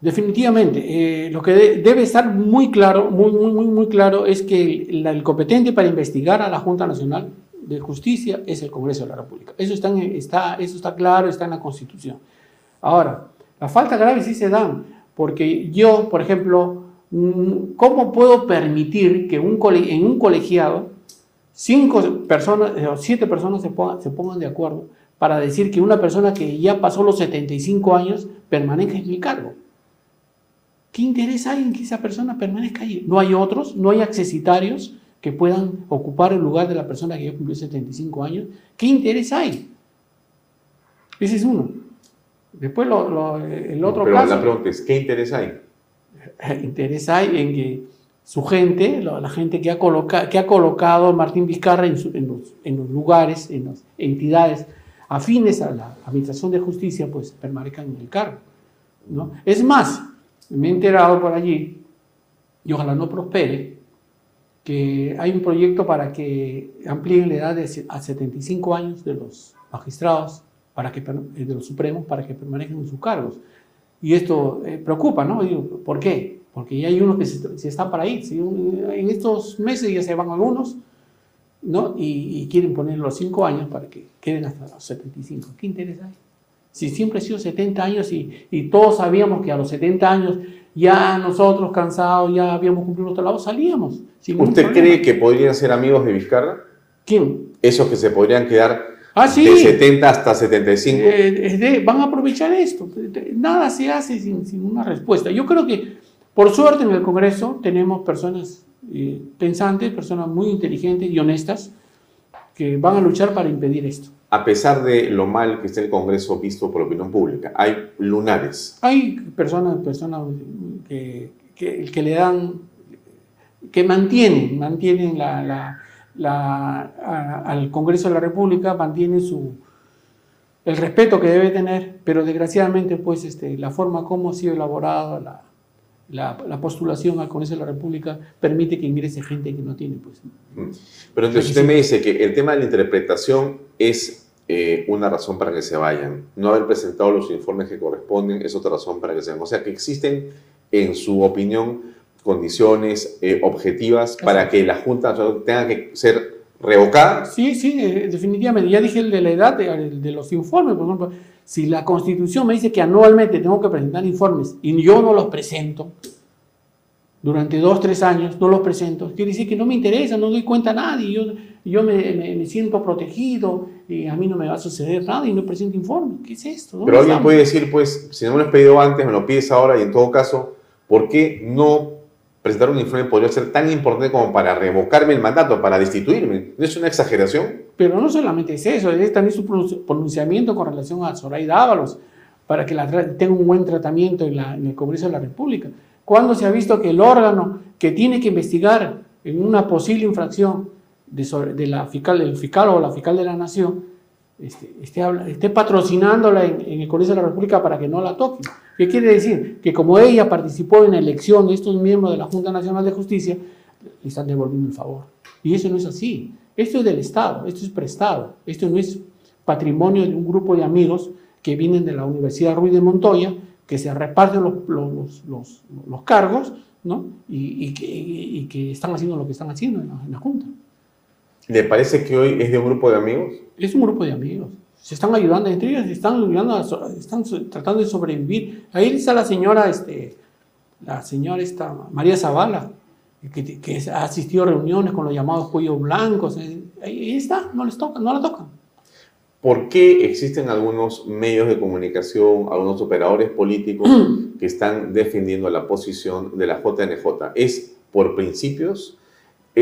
Definitivamente, eh, lo que debe estar muy claro, muy, muy, muy, claro, es que el, competente para investigar a la Junta Nacional de Justicia es el Congreso de la República. Eso está, está, eso está claro, está en la Constitución. Ahora, las faltas graves sí se dan, porque yo, por ejemplo, mm, ¿cómo puedo permitir que en un colegiado cinco personas o siete personas se pongan, se pongan de acuerdo para decir que una persona que ya pasó los 75 años permanezca en el cargo? ¿Qué interés hay en que esa persona permanezca ahí? No hay otros, no hay accesitarios que puedan ocupar el lugar de la persona que ya cumplió 75 años. ¿Qué interés hay? Ese es uno. Después lo, el otro Pero caso. la pregunta es, ¿qué interés hay? Interés hay en que su gente, la gente que ha, coloca, que ha colocado a Martín Vizcarra en, los, en, los, lugares, en las entidades afines a la Administración de Justicia, pues permanezcan en el cargo. ¿no? Es más, me he enterado por allí, y ojalá no prospere, que hay un proyecto para que amplíen la edad de, a 75 años de los magistrados, para que, eh, de los supremos, para que permanezcan en sus cargos. Y esto eh, preocupa, ¿no? ¿Por qué? Porque ya hay unos que se, están para ir. En estos meses ya se van algunos, ¿no? Y, y quieren poner los 5 años para que queden hasta los 75. ¿Qué interés hay? Si siempre ha sido 70 años y, todos sabíamos que a los 70 años ya nosotros cansados, ya habíamos cumplido nuestro trabajo, salíamos. ¿Usted cree que podrían ser amigos de Vizcarra? ¿Quién? Esos que se podrían quedar ah, sí. de 70 hasta 75. Eh, van a aprovechar esto. Nada se hace sin, una respuesta. Yo creo que, por suerte, en el Congreso tenemos personas eh, pensantes, personas muy inteligentes y honestas que van a luchar para impedir esto a pesar de lo mal que está el Congreso visto por la opinión pública. Hay lunares. Hay personas, personas que, que, le dan, que mantienen, mantienen la, la, al Congreso de la República, mantienen su, el respeto que debe tener, pero desgraciadamente pues este, la forma como ha sido elaborada la, la, postulación al Congreso de la República permite que ingrese gente que no tiene, pues. Pero entonces usted me dice que el tema de la interpretación es eh, una razón para que se vayan. No haber presentado los informes que corresponden es otra razón para que se vayan. O sea que existen, en su opinión, condiciones eh, objetivas para que la Junta tenga que ser revocada. Sí, sí, eh, definitivamente. Ya dije el de la edad de, de los informes, por ejemplo si la Constitución me dice que anualmente tengo que presentar informes y yo no los presento, durante dos, tres años no los presento, quiere decir que no me interesa, no doy cuenta a nadie. Yo, yo me, me- me siento protegido, y a mí no me va a suceder nada y no presento informe. ¿Qué es esto? ¿Dónde Pero alguien estamos? puede decir, pues, si no me lo has pedido antes, me lo pides ahora y en todo caso, ¿por qué no presentar un informe podría ser tan importante como para revocarme el mandato, para destituirme? ¿No es una exageración? Pero no solamente es eso, es también su pronunci- pronunciamiento con relación a Zoraida Ábalos, para que tenga un buen tratamiento en, la- en el Congreso de la República. ¿Cuándo se ha visto que el órgano que tiene que investigar en una posible infracción fiscal, del fiscal o la fiscal de la Nación este, esté, habla- esté patrocinándola en, el Congreso de la República para que no la toque? ¿Qué quiere decir? Que como ella participó en la elección de estos miembros de la Junta Nacional de Justicia, le están devolviendo el favor. Y eso no es así. Esto es del Estado, esto es prestado, esto no es patrimonio de un grupo de amigos que vienen de la Universidad Ruiz de Montoya, que se reparten los, cargos. Y, que, están haciendo lo que están haciendo en la Junta. ¿Le parece que hoy es de un grupo de amigos? Es un grupo de amigos. Se están ayudando entre ellos, se están ayudando, so- están tratando de sobrevivir. Ahí está la señora, este, la señora esta, María Zavala, que, que ha asistido a reuniones con los llamados cuellos blancos. eh, Ahí está, no les toca, no la tocan. ¿Por qué existen algunos medios de comunicación, algunos operadores políticos que están defendiendo la posición de la JNJ? ¿Es por principios?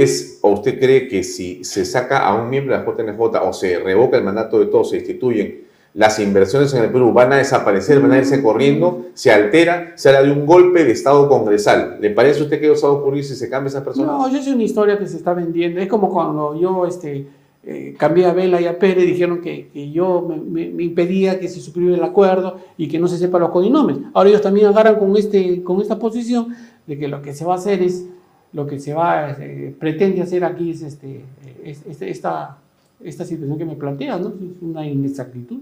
¿Es, o usted cree que si se saca a un miembro de la JNJ o se revoca el mandato de todos, se instituyen, las inversiones en el Perú van a desaparecer, van a irse corriendo, se altera, se habla de un golpe de Estado congresal? ¿Le parece a usted que eso va a ocurrir si se cambia esa persona? No, yo es una historia que se está vendiendo. Es como cuando yo este, eh, cambié a Vela y a Pérez, dijeron que, yo me, impedía que se suscribiera el acuerdo y que no se sepa los codinomes. Ahora ellos también agarran con, este, con esta posición de que lo que se va a hacer es, lo que se va, eh, pretende hacer aquí es este, es- es- esta, esta situación que me plantea, ¿no? Es una inexactitud.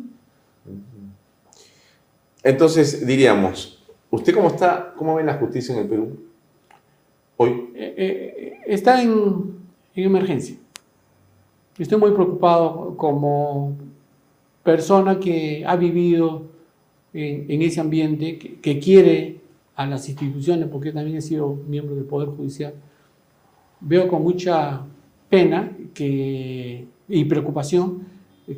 Entonces, diríamos, ¿usted cómo está, cómo ve la justicia en el Perú hoy? Eh, eh, está en, en emergencia. Estoy muy preocupado como persona que ha vivido en, en ese ambiente, que, que quiere a las instituciones, porque también he sido miembro del Poder Judicial. Veo con mucha pena y preocupación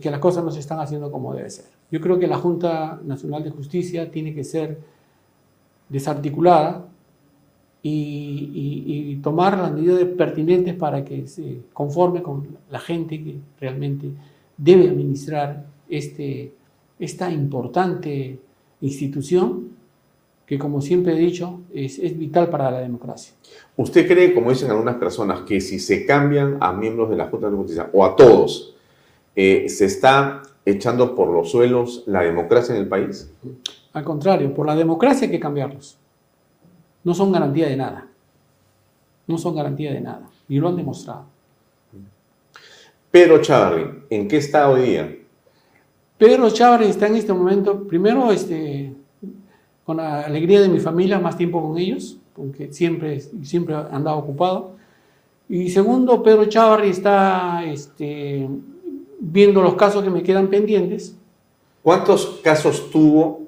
que las cosas no se están haciendo como debe ser. Yo creo que la Junta Nacional de Justicia tiene que ser desarticulada y, y- y tomar las medidas pertinentes para que se conforme con la gente que realmente debe administrar este, esta importante institución que, como siempre he dicho, es, es vital para la democracia. ¿Usted cree, como dicen algunas personas, que si se cambian a miembros de la Junta de Justicia o a todos, eh, se está echando por los suelos la democracia en el país? Al contrario, por la democracia hay que cambiarlos. No son garantía de nada. No son garantía de nada. Y lo han demostrado. Pedro Chávarri, ¿en qué está hoy día? Pedro Chávez está en este momento, primero, este, con la alegría de mi familia, más tiempo con ellos, porque siempre, siempre andaba ocupado. Y segundo, Pedro Chávarri está este, viendo los casos que me quedan pendientes. ¿Cuántos casos tuvo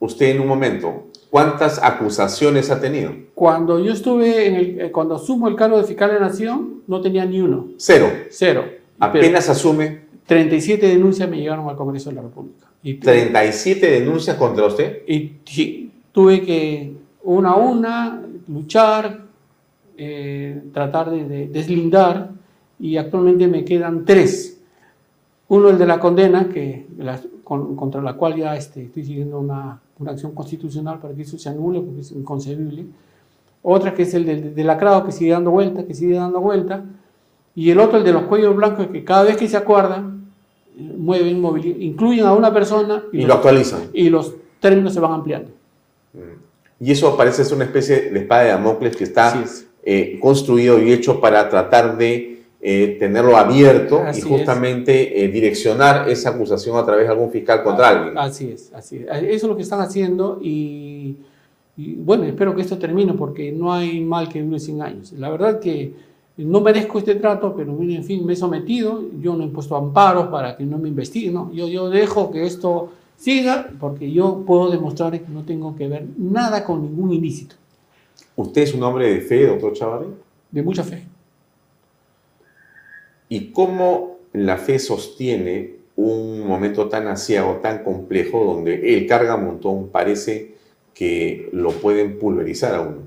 usted en un momento? ¿Cuántas acusaciones ha tenido? Cuando yo estuve, en el, eh, cuando asumo el cargo de fiscal de nación, no tenía ni uno. Cero. Cero. Apenas asume 37 denuncias me llegaron al Congreso de la República. Y, 37 denuncias contra usted. y sí, tuve que una a una luchar, eh, tratar de, de deslindar y actualmente me quedan tres. Uno el de la condena, que, la- con- contra la cual ya este, estoy siguiendo una, una acción constitucional para que eso se anule porque es inconcebible. Otra que es el del, del lacrado que sigue dando vuelta, que sigue dando vuelta. Y el otro, el de los cuellos blancos, que cada vez que se acuerdan, mueven, incluyen a una persona Y los- lo actualizan. y los términos se van ampliando. Y eso parece ser una especie de espada de Damocles que está Así es. eh, construido y hecho para tratar de eh, tenerlo abierto Así y justamente eh, direccionar esa acusación a través de algún fiscal contra alguien. Así es, así es. Eso es lo que están haciendo y, y, bueno, espero que esto termine porque no hay mal que dure 100 años. La verdad que no merezco este trato, pero en fin, me he sometido, yo no he puesto amparos para que no me investiguen, no, yo, yo dejo que esto siga porque yo puedo demostrar que no tengo que ver nada con ningún ilícito, ¿Usted es un hombre de fe, doctor Chavarri? de mucha fe. ¿Y cómo la fe sostiene un momento tan asiago, tan complejo, donde el carga montón parece que lo pueden pulverizar a uno?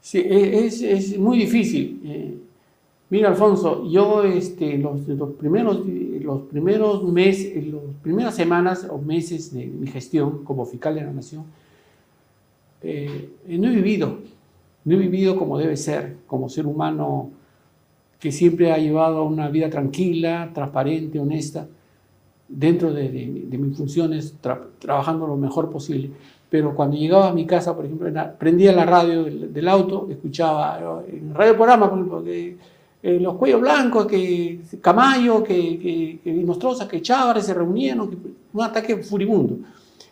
Sí, e, es, es muy difícil. Eh, mira, Alfonso, yo este, los, los, primeros, los primeros meses, las primeras semanas o meses de mi gestión como fiscal de la Nación, eh, no he vivido, no he vivido como debe ser, como ser humano que siempre ha llevado una vida tranquila, transparente, honesta, dentro de, de, mis funciones, trabajando lo mejor posible. Pero cuando llegaba a mi casa, por ejemplo, prendía la radio del, auto, escuchaba en radio programa, por ejemplo, que eh, los cuellos blancos, que Camayo, que, que, que Nostroza, que Chávez se reunieron, un ataque furibundo.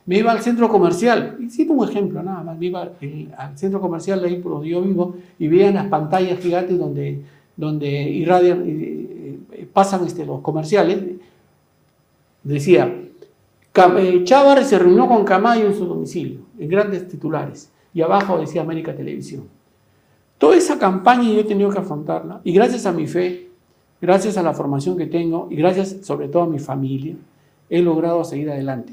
Me iba al centro comercial, y cito un ejemplo nada más, me iba al centro comercial de ahí por donde yo vivo y veía las pantallas gigantes donde, donde irradian, eh, pasan este, los comerciales, decía, eh, Chávez se reunió con Camayo en su domicilio, en grandes titulares, y abajo decía América Televisión. Toda esa campaña yo he tenido que afrontarla, y gracias a mi fe, gracias a la formación que tengo, y gracias sobre todo a mi familia, he logrado seguir adelante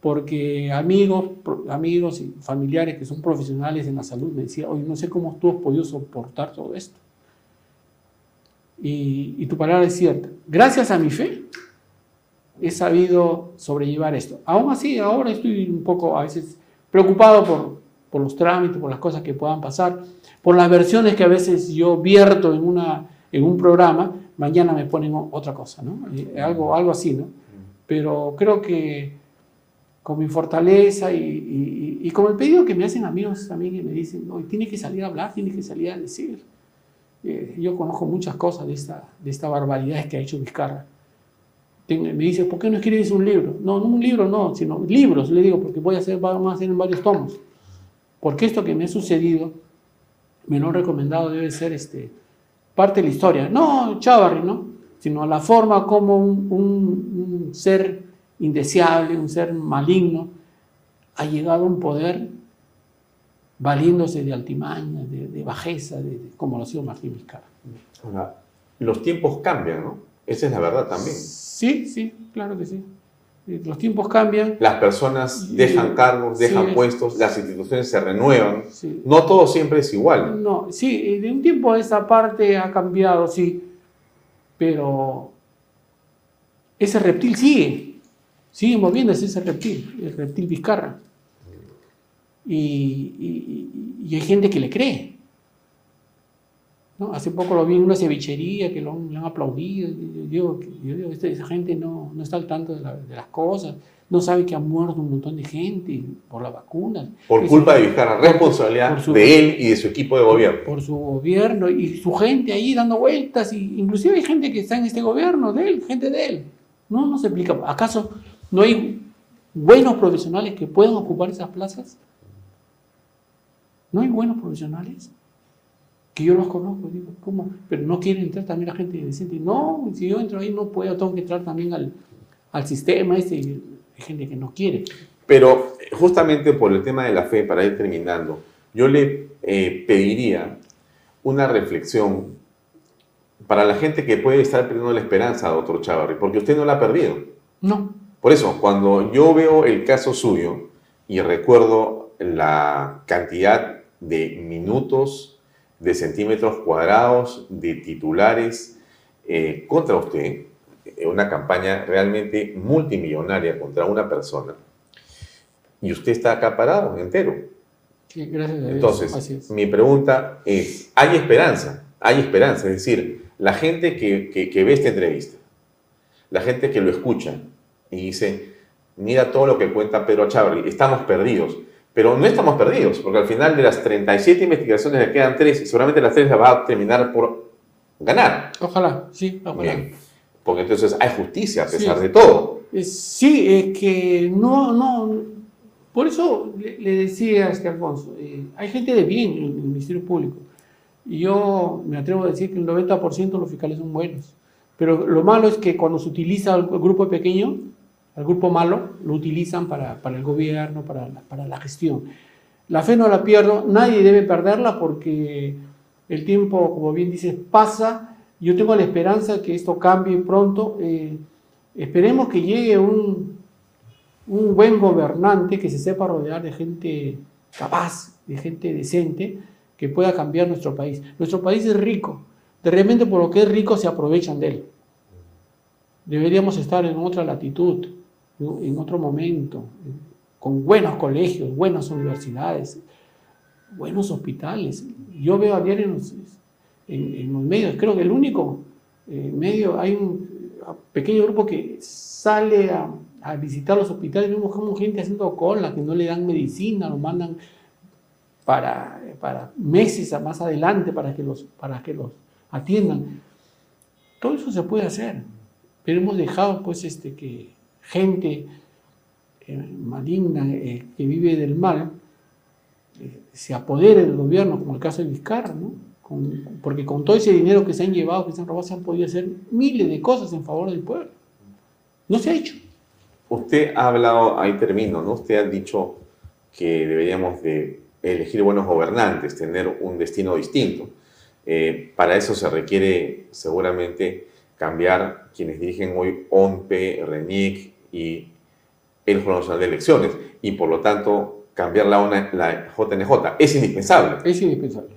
porque amigos, amigos y familiares que son profesionales en la salud me decían, oye, no sé cómo tú has podido soportar todo esto. Y, y, tu palabra es cierta. Gracias a mi fe he sabido sobrellevar esto. Aún así, ahora estoy un poco a veces preocupado por, por los trámites, por las cosas que puedan pasar, por las versiones que a veces yo vierto en, una, en un programa, mañana me ponen otra cosa, ¿no? Eh, algo, algo así, ¿no? Pero creo que con mi fortaleza y, y, y, con el pedido que me hacen amigos también que me dicen, hoy tiene que salir a hablar, tiene que salir a decir. Eh, yo conozco muchas cosas de esta, de esta barbaridad que ha hecho Vizcarra. me dice, ¿por qué no escribes un libro? No, no un libro, no, sino libros, le digo, porque voy a hacer, vamos a hacer en varios tomos. Porque esto que me ha sucedido, me lo han recomendado, debe ser este, parte de la historia. No Chávarri, ¿no? Sino la forma como un, un, un ser indeseable, un ser maligno, ha llegado a un poder valiéndose de altimaña, de, bajeza, de, como lo ha sido Martín Vizcarra. los tiempos cambian, ¿no? Esa es la verdad también. Sí, sí, claro que sí. Los tiempos cambian. Las personas dejan cargos, dejan puestos, las instituciones se renuevan. No todo siempre es igual. No, sí, de un tiempo a esta parte ha cambiado, sí, pero ese reptil sigue sigue moviéndose ese reptil, el reptil Vizcarra. Y, hay gente que le cree. ¿No? Hace poco lo vi en una cevichería que lo, han aplaudido. Yo digo, esa gente no, no está al tanto de, las cosas, no sabe que ha muerto un montón de gente por la vacuna. Por culpa de Vizcarra, responsabilidad de él y de su equipo de gobierno. Por su gobierno y su gente ahí dando vueltas. Y inclusive hay gente que está en este gobierno de él, gente de él. No, no se explica. ¿Acaso ¿No hay buenos profesionales que puedan ocupar esas plazas? ¿No hay buenos profesionales? Que yo los conozco, digo, ¿cómo? Pero no quiere entrar también la gente decente. No, si yo entro ahí no puedo, tengo que entrar también al, al sistema este. Hay gente que no quiere. Pero justamente por el tema de la fe, para ir terminando, yo le eh, pediría una reflexión para la gente que puede estar perdiendo la esperanza, doctor Chavarri, porque usted no la ha perdido. No. Por eso, cuando yo veo el caso suyo y recuerdo la cantidad de minutos, de centímetros cuadrados, de titulares eh, contra usted, eh, una campaña realmente multimillonaria contra una persona, y usted está acaparado entero. Sí, gracias a Dios. Entonces, mi pregunta es, ¿hay esperanza? Hay esperanza, es decir, la gente que, que, que ve esta entrevista, la gente que lo escucha, y dice, mira todo lo que cuenta Pedro Chávez, estamos perdidos. Pero no estamos perdidos, porque al final de las 37 investigaciones le quedan tres y seguramente las tres las va a terminar por ganar. Ojalá, sí, ojalá. Bien. Porque entonces hay justicia a pesar de todo. Sí, es que no, no, por eso le, decía a este Alfonso, eh, hay gente de bien en el Ministerio Público. Y yo me atrevo a decir que el 90% de los fiscales son buenos. Pero lo malo es que cuando se utiliza el grupo pequeño, el grupo malo, lo utilizan para, el gobierno, para la, para la gestión. La fe no la pierdo, nadie debe perderla porque el tiempo, como bien dices, pasa, Yo tengo la esperanza que esto cambie pronto. Eh, esperemos que llegue un, un buen gobernante que se sepa rodear de gente capaz, de gente decente, que pueda cambiar nuestro país. Nuestro país es rico. De repente por lo que es rico se aprovechan de él. Deberíamos estar en otra latitud, en otro momento, con buenos colegios, buenas universidades, buenos hospitales. Yo veo a diario en los, medios, creo que el único eh, medio, hay un pequeño grupo que sale a, visitar los hospitales, vemos como gente haciendo cola, que no le dan medicina, lo mandan para, para meses más adelante para que, los, para que los atiendan. Todo eso se puede hacer, pero hemos dejado pues este, que gente eh, maligna eh, que vive del mal eh, se apodere del gobierno, como el caso de Vizcarra, ¿no? porque con todo ese dinero que se han llevado, que se han robado, se han podido hacer miles de cosas en favor del pueblo. No se ha hecho. Usted ha hablado, ahí termino, ¿no? Usted ha dicho que deberíamos de elegir buenos gobernantes, tener un destino distinto. Para eso se requiere seguramente cambiar quienes dirigen hoy ONPE, RENIC y el Jurado Nacional de Elecciones y por lo tanto cambiar la, la JNJ. Es indispensable. Es indispensable.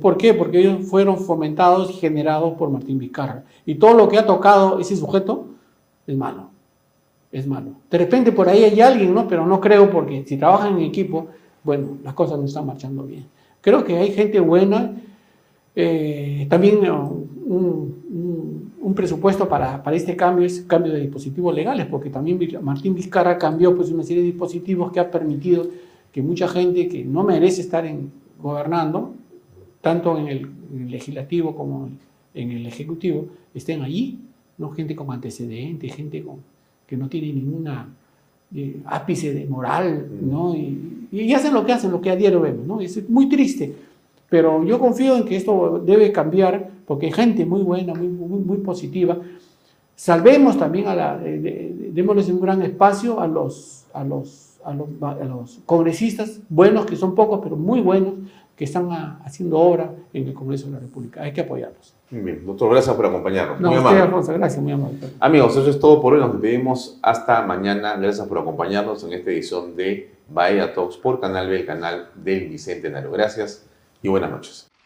¿Por qué? Porque ellos fueron fomentados y generados por Martín Vizcarra. Y todo lo que ha tocado ese sujeto es malo. Es malo. De repente por ahí hay alguien, ¿no? Pero no creo porque si trabajan en equipo, bueno, las cosas no están marchando bien. Creo que hay gente buena. Eh, también un, presupuesto para, para, este cambio es cambio de dispositivos legales, porque también Martín Vizcarra cambió pues, una serie de dispositivos que ha permitido que mucha gente que no merece estar en, gobernando, tanto en el, legislativo como en el ejecutivo, estén allí, no gente con antecedentes, gente con, que no tiene ninguna eh, ápice de moral, ¿no? Y, y, hacen lo que hacen, lo que a diario vemos, ¿no? Es muy triste, pero yo confío en que esto debe cambiar, porque hay gente muy buena, muy, muy, positiva. Salvemos también a la, démosles un gran espacio a los, a los, a los, a los congresistas buenos, que son pocos, pero muy buenos, que están haciendo obra en el Congreso de la República. Hay que apoyarlos. Muy bien, doctor, gracias por acompañarnos. No, muy usted, Alfonso, gracias, muy amable. Amigos, eso es todo por hoy. Nos despedimos hasta mañana. Gracias por acompañarnos en esta edición de Bahía Talks por Canal B, el canal del Bicentenario. Gracias y buenas noches.